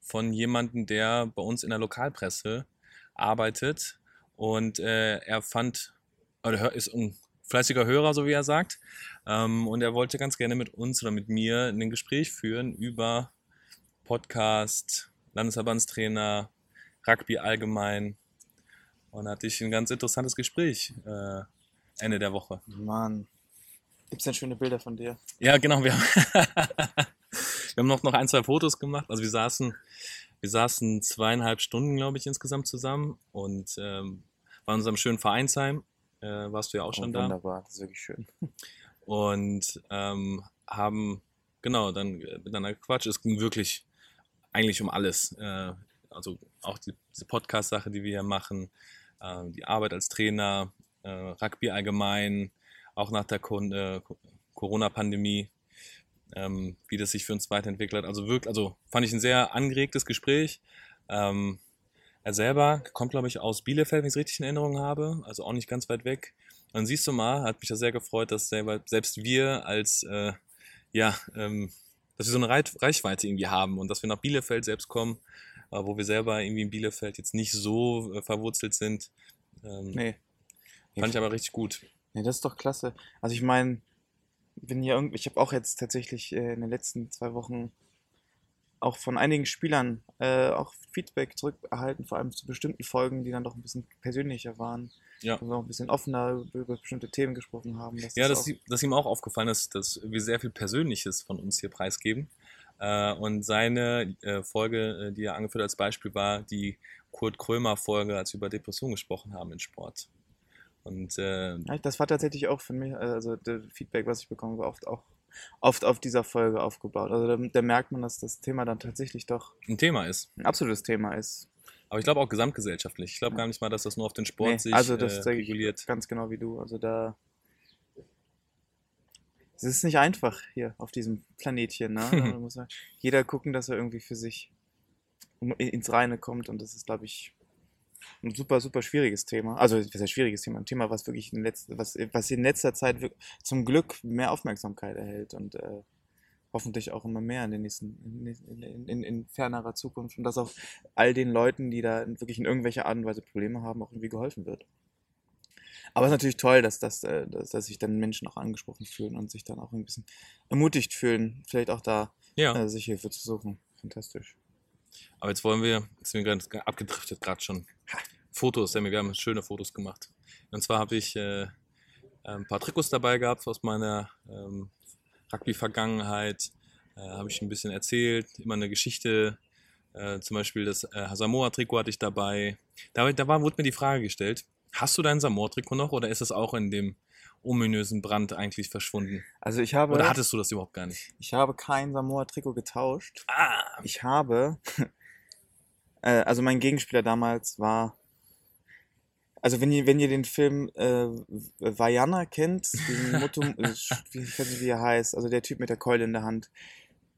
von jemandem, der bei uns in der Lokalpresse arbeitet und äh, er fand, oder ist ein fleißiger Hörer, so wie er sagt, ähm, und er wollte ganz gerne mit uns oder mit mir ein Gespräch führen über Podcast, Landesverbandstrainer, Rugby allgemein und hatte ich ein ganz interessantes Gespräch äh, Ende der Woche. Mann. Gibt's denn schöne Bilder von dir? Ja, genau. Wir haben, [LAUGHS] wir haben noch, noch ein, zwei Fotos gemacht. Also wir saßen, wir saßen zweieinhalb Stunden, glaube ich, insgesamt zusammen und ähm, waren in unserem schönen Vereinsheim. Äh, warst du ja auch schon oh, da. Wunderbar, das ist wirklich schön. Und ähm, haben, genau, dann äh, miteinander gequatscht. Es ging wirklich eigentlich um alles. Äh, also auch die, diese Podcast-Sache, die wir hier machen, äh, die Arbeit als Trainer, äh, Rugby allgemein, auch nach der äh, Co- Corona-Pandemie, ähm, wie das sich für uns weiterentwickelt hat. Also wirklich, also fand ich ein sehr angeregtes Gespräch. Ähm, Er selber kommt, glaube ich, aus Bielefeld, wenn ich es richtig in Erinnerung habe, also auch nicht ganz weit weg. Und dann siehst du mal, hat mich das sehr gefreut, dass selber, selbst wir als, äh, ja, ähm, dass wir so eine Reichweite irgendwie haben und dass wir nach Bielefeld selbst kommen, äh, wo wir selber irgendwie in Bielefeld jetzt nicht so äh, verwurzelt sind. Ähm, Nee. Fand ich aber richtig gut. Nee, das ist doch klasse. Also ich meine, wenn hier irgendwie, ich habe auch jetzt tatsächlich äh, in den letzten zwei Wochen auch von einigen Spielern äh, auch Feedback zurückerhalten, vor allem zu bestimmten Folgen, die dann doch ein bisschen persönlicher waren. Ja. Wo wir auch ein bisschen offener über, bestimmte Themen gesprochen haben. dass Ja, das dass, auch, ihm- dass ihm auch aufgefallen ist, dass wir sehr viel Persönliches von uns hier preisgeben. Äh, und seine äh, Folge, äh, die er angeführt hat als Beispiel, war die Kurt Krömer-Folge, als wir über Depression gesprochen haben in Sport. Und äh, das war tatsächlich auch für mich, äh, also das Feedback, was ich bekomme, war oft auch oft auf dieser Folge aufgebaut. Also da, da merkt man, dass das Thema dann tatsächlich doch ein Thema ist. ein absolutes Thema ist. Aber ich glaube auch gesamtgesellschaftlich. Ich glaube gar nicht mal, dass das nur auf den Sport Nee, sich also das äh, reguliert. ganz genau wie du. Also da. Es ist nicht einfach hier auf diesem Planetchen. Ne? [LAUGHS] Da muss man jeder gucken, dass er irgendwie für sich ins Reine kommt. Und das ist, glaube ich, ein super, super schwieriges Thema. Also, was heißt schwieriges Thema? Ein Thema, was wirklich in letzter, was, was in letzter Zeit zum Glück mehr Aufmerksamkeit erhält und äh, hoffentlich auch immer mehr in den nächsten, in, in, in, in fernerer Zukunft. Und dass auch all den Leuten, die da wirklich in irgendwelcher Art und Weise Probleme haben, auch irgendwie geholfen wird. Aber es ist natürlich toll, dass, dass, äh, dass, dass sich dann Menschen auch angesprochen fühlen und sich dann auch ein bisschen ermutigt fühlen, vielleicht auch da Ja, äh, sich Hilfe zu suchen. Fantastisch. Aber jetzt wollen wir, jetzt sind wir gerade abgedriftet gerade schon. Fotos, wir haben schöne Fotos gemacht. Und zwar habe ich äh, ein paar Trikots dabei gehabt aus meiner ähm, Rugby-Vergangenheit. Äh, habe ich ein bisschen erzählt, immer eine Geschichte. Äh, zum Beispiel das äh, Samoa-Trikot hatte ich dabei. Da, da war, wurde mir die Frage gestellt, hast du dein Samoa-Trikot noch oder ist es auch in dem ominösen Brand eigentlich verschwunden? Also ich habe, Oder hattest du das überhaupt gar nicht? ich habe kein Samoa-Trikot getauscht. Ah, Ich habe, [LAUGHS] äh, also mein Gegenspieler damals war, also wenn ihr, wenn ihr den Film äh, Vajana kennt, diesen [LAUGHS] Motto, äh, wie, ich weiß nicht, wie er heißt, also der Typ mit der Keule in der Hand,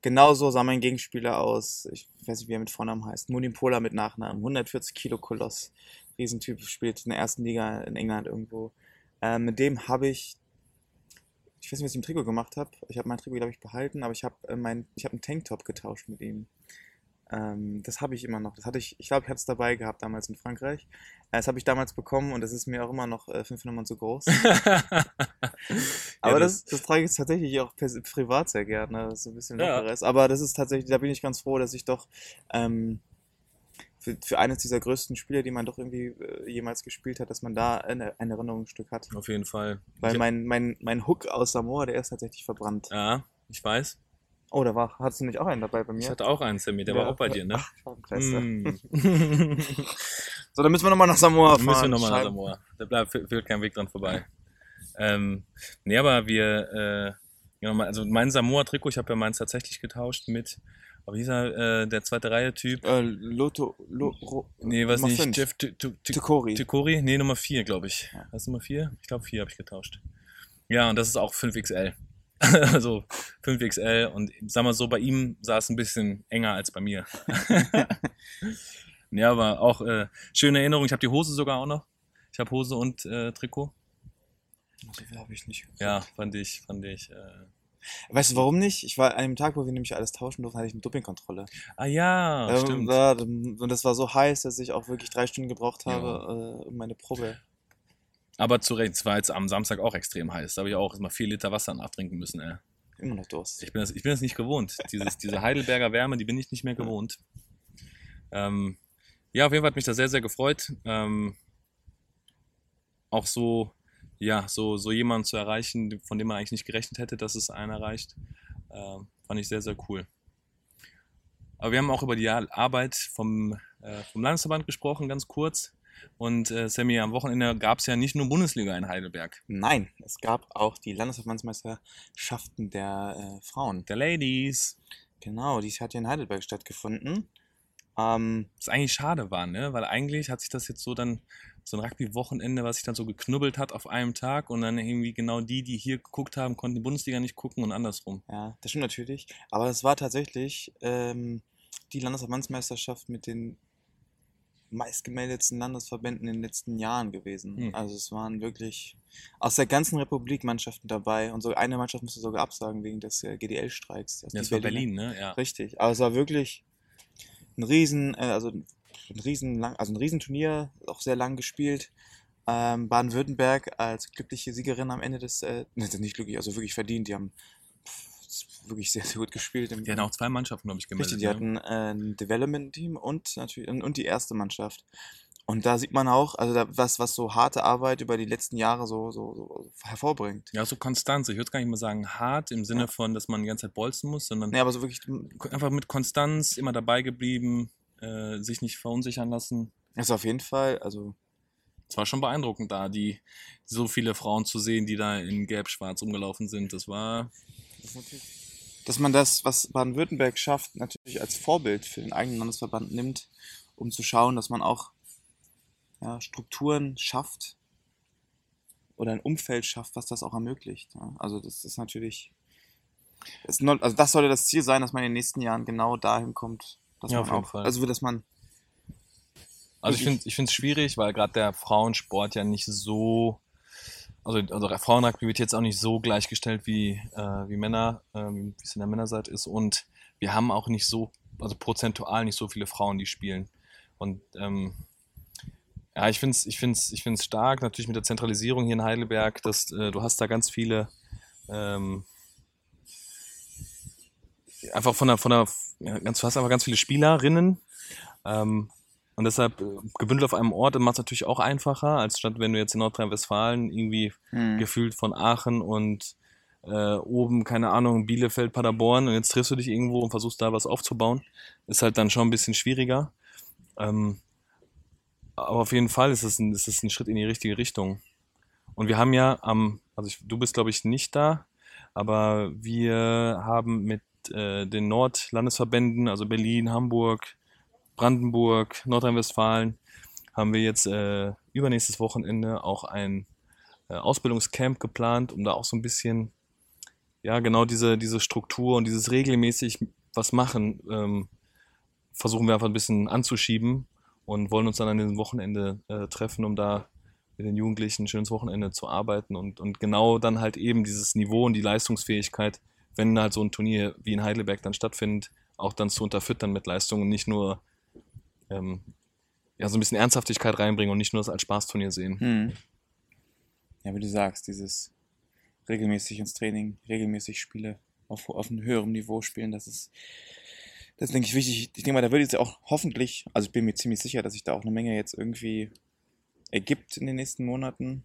genauso sah mein Gegenspieler aus, ich weiß nicht, wie er mit Vornamen heißt, Munipola mit Nachnamen, 140 Kilo Koloss, Riesentyp, spielt in der ersten Liga in England irgendwo. Äh, mit dem habe ich, ich weiß nicht, was ich im Trikot gemacht habe, ich habe mein Trikot, glaube ich, behalten, aber ich habe äh, mein, ich habe einen Tanktop getauscht mit ihm. Ähm, das habe ich immer noch. Das hatte ich, ich glaube, ich hatte es dabei gehabt damals in Frankreich. Äh, das habe ich damals bekommen und das ist mir auch immer noch äh, fünf Nummern zu groß. [LAUGHS] [LAUGHS] Aber das, das trage ich tatsächlich auch privat sehr gerne, dass es ein bisschen Ja. ist. Aber das ist tatsächlich, da bin ich ganz froh, dass ich doch ähm, für, für eines dieser größten Spiele, die man doch irgendwie äh, jemals gespielt hat, dass man da eine, ein Erinnerungsstück hat. auf jeden Fall. Weil Ich- mein, mein, mein Hook aus Samoa, der ist tatsächlich verbrannt. Ja, ich weiß. Oh, da war, hattest du nicht auch einen dabei bei mir? Ich hatte auch einen, Sammy, der Ja. war auch bei dir, ne? Ach. Mm. [LAUGHS] So, dann müssen wir nochmal nach Samoa fahren. Müssen wir nochmal nach Samoa. Da bleibt, führt kein Weg dran vorbei. Ähm, nee, aber wir, äh, also mein Samoa-Trikot, ich habe ja meins tatsächlich getauscht mit, aber dieser, äh, der zweite Reihe-Typ, Äh, Loto, Lo, Ro, nee, weiß Nummer nicht, fünf. Jeff T- T- T- Tukori. Tikori? Nee, Nummer 4, glaube ich. Ja. Was ist Nummer 4? Ich glaube 4 habe ich getauscht. Ja, und das ist auch 5XL. [LAUGHS] also 5XL und sag mal so, bei ihm sah es ein bisschen enger als bei mir. [LAUGHS] [LAUGHS] ja, aber auch äh, schöne Erinnerung. Ich habe die Hose sogar auch noch. Ich habe Hose und äh, Trikot. So viel habe ich nicht. Ja, fand ich, fand ich. Äh, Weißt du, warum nicht? Ich war an einem Tag, wo wir nämlich alles tauschen durften, hatte ich eine Dopingkontrolle. ah ja, Ähm, stimmt. ja, und das war so heiß, dass ich auch wirklich drei Stunden gebraucht habe, äh, um meine Probe. Aber zu Recht, es war jetzt am Samstag auch extrem heiß. Da habe ich auch mal vier Liter Wasser nachtrinken müssen. Ey. Immer noch Durst. Ich bin das, ich bin das nicht gewohnt. Dieses, diese Heidelberger Wärme, die bin ich nicht mehr gewohnt. Ähm, ja, auf jeden Fall hat mich das sehr, sehr gefreut. Ähm, auch so, ja, so, so jemanden zu erreichen, von dem man eigentlich nicht gerechnet hätte, dass es einen erreicht, ähm, fand ich sehr, sehr cool. Aber wir haben auch über die Ar- Arbeit vom, äh, vom Landesverband gesprochen, ganz kurz. Und äh, Sammy, am Wochenende gab es ja nicht nur Bundesliga in Heidelberg. Nein, es gab auch die Landesverbandsmeisterschaften der äh, Frauen. Der Ladies. Genau, dies hat ja in Heidelberg stattgefunden. Ähm, Was eigentlich schade war, ne? Weil eigentlich hat sich das jetzt so dann, so ein Rugby-Wochenende, was sich dann so geknubbelt hat auf einem Tag und dann irgendwie genau die, die hier geguckt haben, konnten die Bundesliga nicht gucken und andersrum. ja, das stimmt natürlich. Aber es war tatsächlich ähm, die Landesverbandsmeisterschaft mit den meistgemeldetsten Landesverbänden in den letzten Jahren gewesen. Hm. Also es waren wirklich aus der ganzen Republik Mannschaften dabei und so eine Mannschaft musste sogar absagen wegen des äh, GDL-Streiks. Ja, das war Berlin, ne? Ja. Richtig. Aber es war wirklich ein riesen, äh, also ein riesen lang, also ein Riesenturnier, auch sehr lang gespielt. Ähm, Baden-Württemberg als glückliche Siegerin am Ende des, äh, [LAUGHS] nicht glücklich, also wirklich verdient. Die haben wirklich sehr, sehr gut gespielt. Die hatten auch zwei Mannschaften, glaube ich, gemeldet. Richtig, die hatten äh, ein Development-Team und natürlich und, die erste Mannschaft. Und da sieht man auch, also da, was, was so harte Arbeit über die letzten Jahre so, so, so hervorbringt. Ja, so Konstanz. Ich würde gar nicht mal sagen hart im Sinne Ja. von, dass man die ganze Zeit bolzen muss, sondern Nee, aber so wirklich, einfach mit Konstanz immer dabei geblieben, äh, sich nicht verunsichern lassen. ist auf jeden Fall, also Es war schon beeindruckend da, die so viele Frauen zu sehen, die da in Gelb-Schwarz rumgelaufen sind. Das war dass man das, was Baden-Württemberg schafft, natürlich als Vorbild für den eigenen Landesverband nimmt, um zu schauen, dass man auch ja, Strukturen schafft oder ein Umfeld schafft, was das auch ermöglicht. Ja. Also das ist natürlich, ist not, also das sollte das Ziel sein, dass man in den nächsten Jahren genau dahin kommt, dass Ja, auf jeden auch, Fall. also dass man, Also ich finde ich es schwierig, weil gerade der Frauensport ja nicht so, also, also Frauenrugby jetzt auch nicht so gleichgestellt wie, äh, wie Männer, ähm, wie es in der Männerseite ist. Und wir haben auch nicht so, also prozentual nicht so viele Frauen, die spielen. Und ähm, ja, ich finde es ich find's, ich find's stark, natürlich mit der Zentralisierung hier in Heidelberg, dass äh, du hast da ganz viele ähm, einfach von der, von der, ja, ganz, du hast einfach ganz viele Spielerinnen. Ähm, und deshalb äh, gebündelt auf einem Ort macht es natürlich auch einfacher, als statt wenn du jetzt in Nordrhein-Westfalen irgendwie hm, gefühlt von Aachen und äh, oben, keine Ahnung, Bielefeld, Paderborn und jetzt triffst du dich irgendwo und versuchst da was aufzubauen. Ist halt dann schon ein bisschen schwieriger. Ähm, aber auf jeden Fall ist es ein, ist es ein Schritt in die richtige Richtung. Und wir haben ja am, also ich, du bist glaube ich nicht da, aber wir haben mit äh, den Nordlandesverbänden, also Berlin, Hamburg, Brandenburg, Nordrhein-Westfalen, haben wir jetzt äh, übernächstes Wochenende auch ein äh, Ausbildungscamp geplant, um da auch so ein bisschen, ja, genau diese, diese Struktur und dieses regelmäßig was machen, ähm, versuchen wir einfach ein bisschen anzuschieben und wollen uns dann an diesem Wochenende äh, treffen, um da mit den Jugendlichen ein schönes Wochenende zu arbeiten und, und genau dann halt eben dieses Niveau und die Leistungsfähigkeit, wenn halt so ein Turnier wie in Heidelberg dann stattfindet, auch dann zu unterfüttern mit Leistungen und nicht nur ähm, ja, so ein bisschen Ernsthaftigkeit reinbringen und nicht nur das als Spaßturnier sehen. hm. ja, wie du sagst, dieses regelmäßig ins Training, regelmäßig Spiele auf, auf einem höheren Niveau spielen, das ist, das ist, denke ich, wichtig. Ich denke mal, da wird jetzt auch hoffentlich, also ich bin mir ziemlich sicher, dass sich da auch eine Menge jetzt irgendwie ergibt in den nächsten Monaten,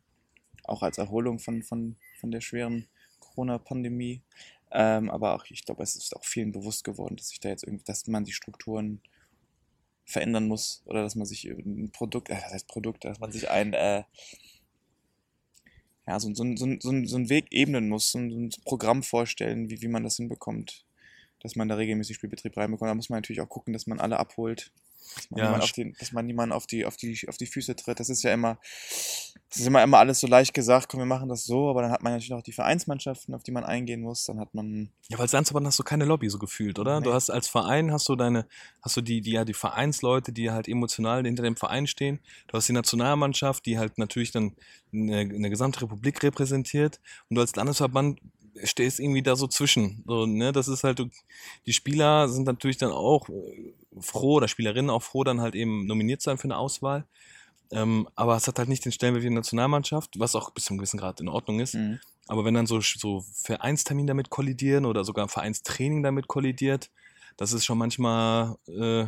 auch als Erholung von, von, von der schweren Corona-Pandemie. Ähm, aber auch, ich glaube, es ist auch vielen bewusst geworden, dass sich da jetzt irgendwie, dass man die Strukturen verändern muss oder dass man sich ein Produkt, äh, das heißt Produkt, dass man sich ein, äh, ja, so, so, so, so, so einen Weg ebnen muss, so ein, so ein Programm vorstellen, wie, wie man das hinbekommt, dass man da regelmäßig Spielbetrieb reinbekommt. Da muss man natürlich auch gucken, dass man alle abholt, dass man, Ja, niemand, auf den, dass man niemanden auf die, auf, die, auf die Füße tritt. Das ist ja immer, das ist immer, immer alles so leicht gesagt, komm, wir machen das so, aber dann hat man natürlich auch die Vereinsmannschaften, auf die man eingehen muss. Dann hat man, Ja, weil als Landesverband hast du keine Lobby so gefühlt, oder? Du Nee. hast als Verein hast du deine, hast du die, die ja die Vereinsleute, die halt emotional hinter dem Verein stehen. Du hast die Nationalmannschaft, die halt natürlich dann eine, eine gesamte Republik repräsentiert. Und du als Landesverband stehst irgendwie da so zwischen. So, ne? Das ist halt, die Spieler sind natürlich dann auch äh, froh, oder Spielerinnen auch froh, dann halt eben nominiert sein für eine Auswahl. Ähm, aber es hat halt nicht den Stellenwert wie die Nationalmannschaft, was auch bis zu einem gewissen Grad in Ordnung ist. Mhm. Aber wenn dann so, so Vereinstermin damit kollidieren oder sogar Vereinstraining damit kollidiert, das ist schon manchmal äh,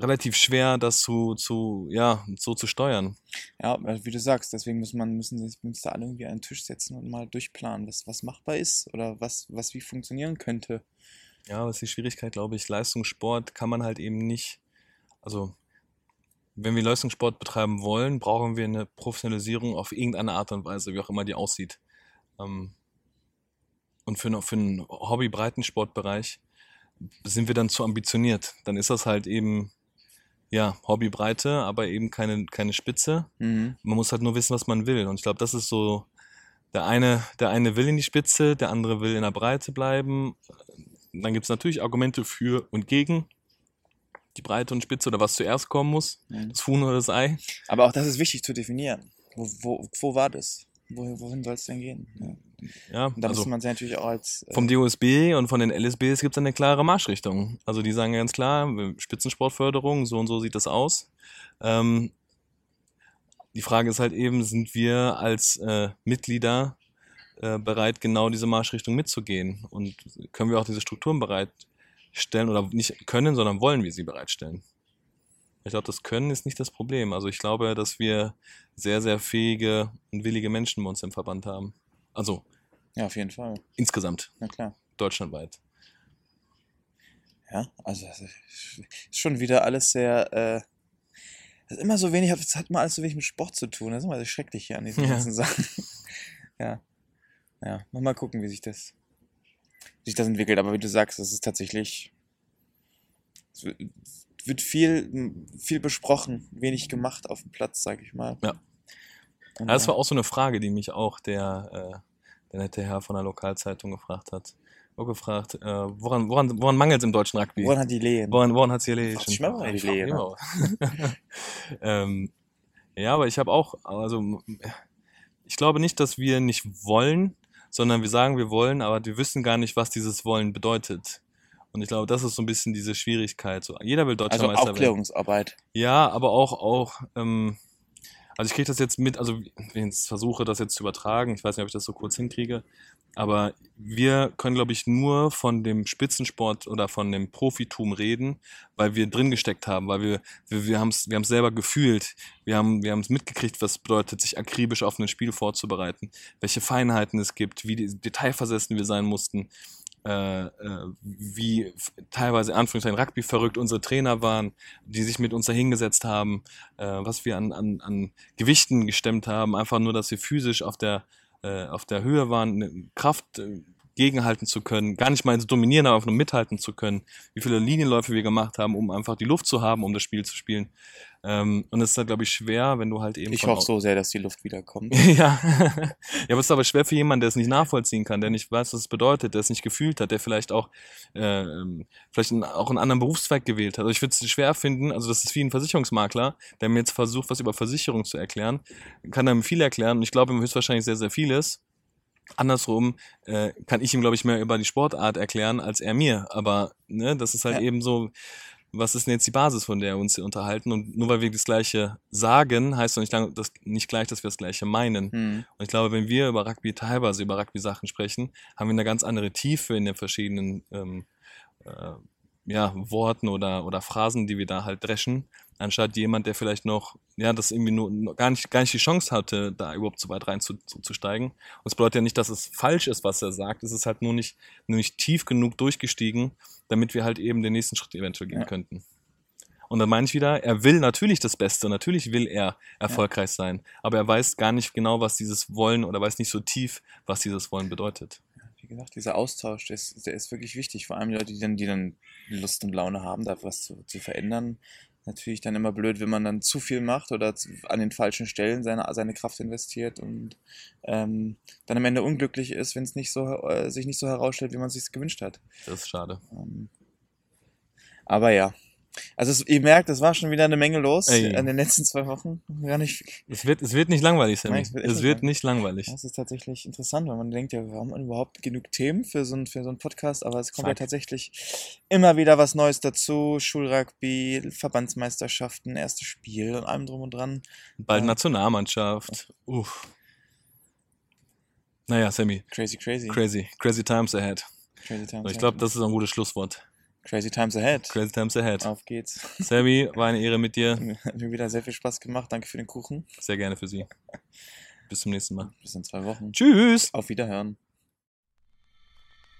relativ schwer, das zu, zu, ja, so zu steuern. Ja, wie du sagst, deswegen muss man, müssen sich müssen da alle irgendwie an den Tisch setzen und mal durchplanen, was, was machbar ist oder was, was wie funktionieren könnte. Ja, das ist die Schwierigkeit, glaube ich. Leistungssport kann man halt eben nicht, also wenn wir Leistungssport betreiben wollen, brauchen wir eine Professionalisierung auf irgendeine Art und Weise, wie auch immer die aussieht. Ähm, und für, einen- für einen Hobby-Breitensportbereich sind wir dann zu ambitioniert. Dann ist das halt eben, ja, Hobbybreite, aber eben keine, keine Spitze. Mhm. Man muss halt nur wissen, was man will. Und ich glaube, das ist so, der eine, der eine will in die Spitze, der andere will in der Breite bleiben. Dann gibt es natürlich Argumente für und gegen. die Breite und Spitze oder was zuerst kommen muss, Mhm. das Huhn oder das Ei. Aber auch das ist wichtig zu definieren. Wo, wo, wo war das? Wo, wohin soll es denn gehen? Ja. Ja, Und da also muss man sich natürlich auch als. Äh, vom DOSB und von den LSBs gibt es eine klare Marschrichtung. Also die sagen ganz klar, Spitzensportförderung, so und so sieht das aus. Ähm, die Frage ist halt eben, sind wir als äh, Mitglieder äh, bereit, genau diese Marschrichtung mitzugehen? Und können wir auch diese Strukturen bereitstellen oder nicht können, sondern wollen wir sie bereitstellen? Ich glaube, das Können ist nicht das Problem. Also ich glaube, dass wir sehr, sehr fähige und willige Menschen bei uns im Verband haben. Also ja, auf jeden Fall. insgesamt, Na klar. deutschlandweit. Ja, also das ist schon wieder alles sehr. Äh, das ist immer so wenig, das hat immer alles so wenig mit Sport zu tun. Das ist immer so schrecklich hier an diesen [LAUGHS] Ja. ganzen Sachen. ja. Ja, mal gucken, wie sich das, wie sich das entwickelt. Aber wie du sagst, es ist tatsächlich. Es wird- viel, viel besprochen, wenig gemacht auf dem Platz, sag ich mal. Ja. Und, das war auch so eine Frage, die mich auch der, äh, der nette Herr von der Lokalzeitung gefragt hat. Auch gefragt, äh, woran, woran, woran mangelt es im deutschen Rugby? Woran hat die Lehen? Woran, woran hat Fragt sich mal, woran die Lehen [LAUGHS] ähm, Ja, aber ich habe auch, also ich glaube nicht, dass wir nicht wollen, sondern wir sagen, wir wollen, aber wir wissen gar nicht, was dieses Wollen bedeutet. Und ich glaube, das ist so ein bisschen diese Schwierigkeit. So, jeder will deutscher Also Meister werden. Aufklärungsarbeit. Ja, aber auch, auch, ähm, also ich kriege das jetzt mit, also ich versuche, das jetzt zu übertragen, ich weiß nicht, ob ich das so kurz hinkriege, aber wir können, glaube ich, nur von dem Spitzensport oder von dem Profitum reden, weil wir drin gesteckt haben, weil wir, wir, wir haben es wir haben's selber gefühlt, wir haben wir es mitgekriegt, was bedeutet, sich akribisch auf ein Spiel vorzubereiten, welche Feinheiten es gibt, wie detailversessen wir sein mussten, äh, äh, wie teilweise Anführungszeichen Rugby verrückt unsere Trainer waren, die sich mit uns da hingesetzt haben, äh, was wir an, an, an Gewichten gestemmt haben, einfach nur, dass wir physisch auf der, äh, auf der Höhe waren, Kraft äh, gegenhalten zu können, gar nicht mal zu dominieren, aber einfach nur mithalten zu können, wie viele Linienläufe wir gemacht haben, um einfach die Luft zu haben, um das Spiel zu spielen. Ähm, und es ist halt, glaube ich, schwer, wenn du halt eben Ich hoffe so sehr, dass die Luft wiederkommt. [LAUGHS] ja. ja, aber es ist aber schwer für jemanden, der es nicht nachvollziehen kann, der nicht weiß, was es bedeutet, der es nicht gefühlt hat, der vielleicht auch, äh, vielleicht einen, auch einen anderen Berufszweig gewählt hat. Also ich würde es schwer finden, also das ist wie ein Versicherungsmakler, der mir jetzt versucht, was über Versicherung zu erklären, kann er mir viel erklären und ich glaube ihm höchstwahrscheinlich sehr, sehr vieles. Andersrum äh, kann ich ihm, glaube ich, mehr über die Sportart erklären als er mir. Aber ne, das ist halt Ja. eben so, was ist denn jetzt die Basis, von der wir uns hier unterhalten? Und nur weil wir das Gleiche sagen, heißt doch nicht, lang- das, nicht gleich, dass wir das Gleiche meinen. Hm. Und ich glaube, wenn wir über Rugby, teilweise über Rugby-Sachen sprechen, haben wir eine ganz andere Tiefe in den verschiedenen ähm, äh, ja, Worten oder, oder Phrasen, die wir da halt dreschen, anstatt jemand, der vielleicht noch, ja, das irgendwie nur, noch gar, nicht, gar nicht die Chance hatte, da überhaupt so weit rein zu, zu, zu steigen. Und es bedeutet ja nicht, dass es falsch ist, was er sagt. Es ist halt nur nicht, nur nicht tief genug durchgestiegen, damit wir halt eben den nächsten Schritt eventuell gehen Ja. könnten. Und dann meine ich wieder, er will natürlich das Beste, natürlich will er erfolgreich sein, aber er weiß gar nicht genau, was dieses Wollen oder weiß nicht so tief, was dieses Wollen bedeutet. Wie gesagt, dieser Austausch, der ist, der ist wirklich wichtig. Vor allem die Leute, die dann, die dann Lust und Laune haben, da was zu, zu verändern. Natürlich dann immer blöd, wenn man dann zu viel macht oder an den falschen Stellen seine, seine Kraft investiert und ähm, dann am Ende unglücklich ist, wenn es nicht so, äh, sich nicht so herausstellt, wie man es sich gewünscht hat. Das ist schade. Ähm, aber ja. Also es, ihr merkt, es war schon wieder eine Menge los Ey. in den letzten zwei Wochen. Gar nicht, Es wird, es wird nicht langweilig, Sammy. Nein, es wird es nicht wird langweilig. nicht langweilig. Das ist tatsächlich interessant, weil man denkt ja, wir haben überhaupt genug Themen für so, ein, für so einen Podcast, aber es kommt ja Zack. tatsächlich immer wieder was Neues dazu. Schulrugby, Verbandsmeisterschaften, erstes Spiel und allem drum und dran. Bald Ja. Nationalmannschaft. Uff. Naja, Sammy, Crazy, crazy. crazy. Crazy times ahead. Crazy times Ich glaube, das ist ein gutes Schlusswort. Crazy times ahead. Crazy times ahead. Auf geht's. Sammy, war eine Ehre mit dir. [LAUGHS] Hat mir wieder sehr viel Spaß gemacht. Danke für den Kuchen. Sehr gerne für Sie. Bis zum nächsten Mal. Bis in zwei Wochen. Tschüss. Auf Wiederhören.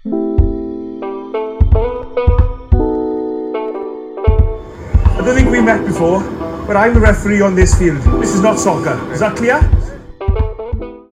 I don't think we met before, but I'm the referee on this field. This is not soccer. Is that clear?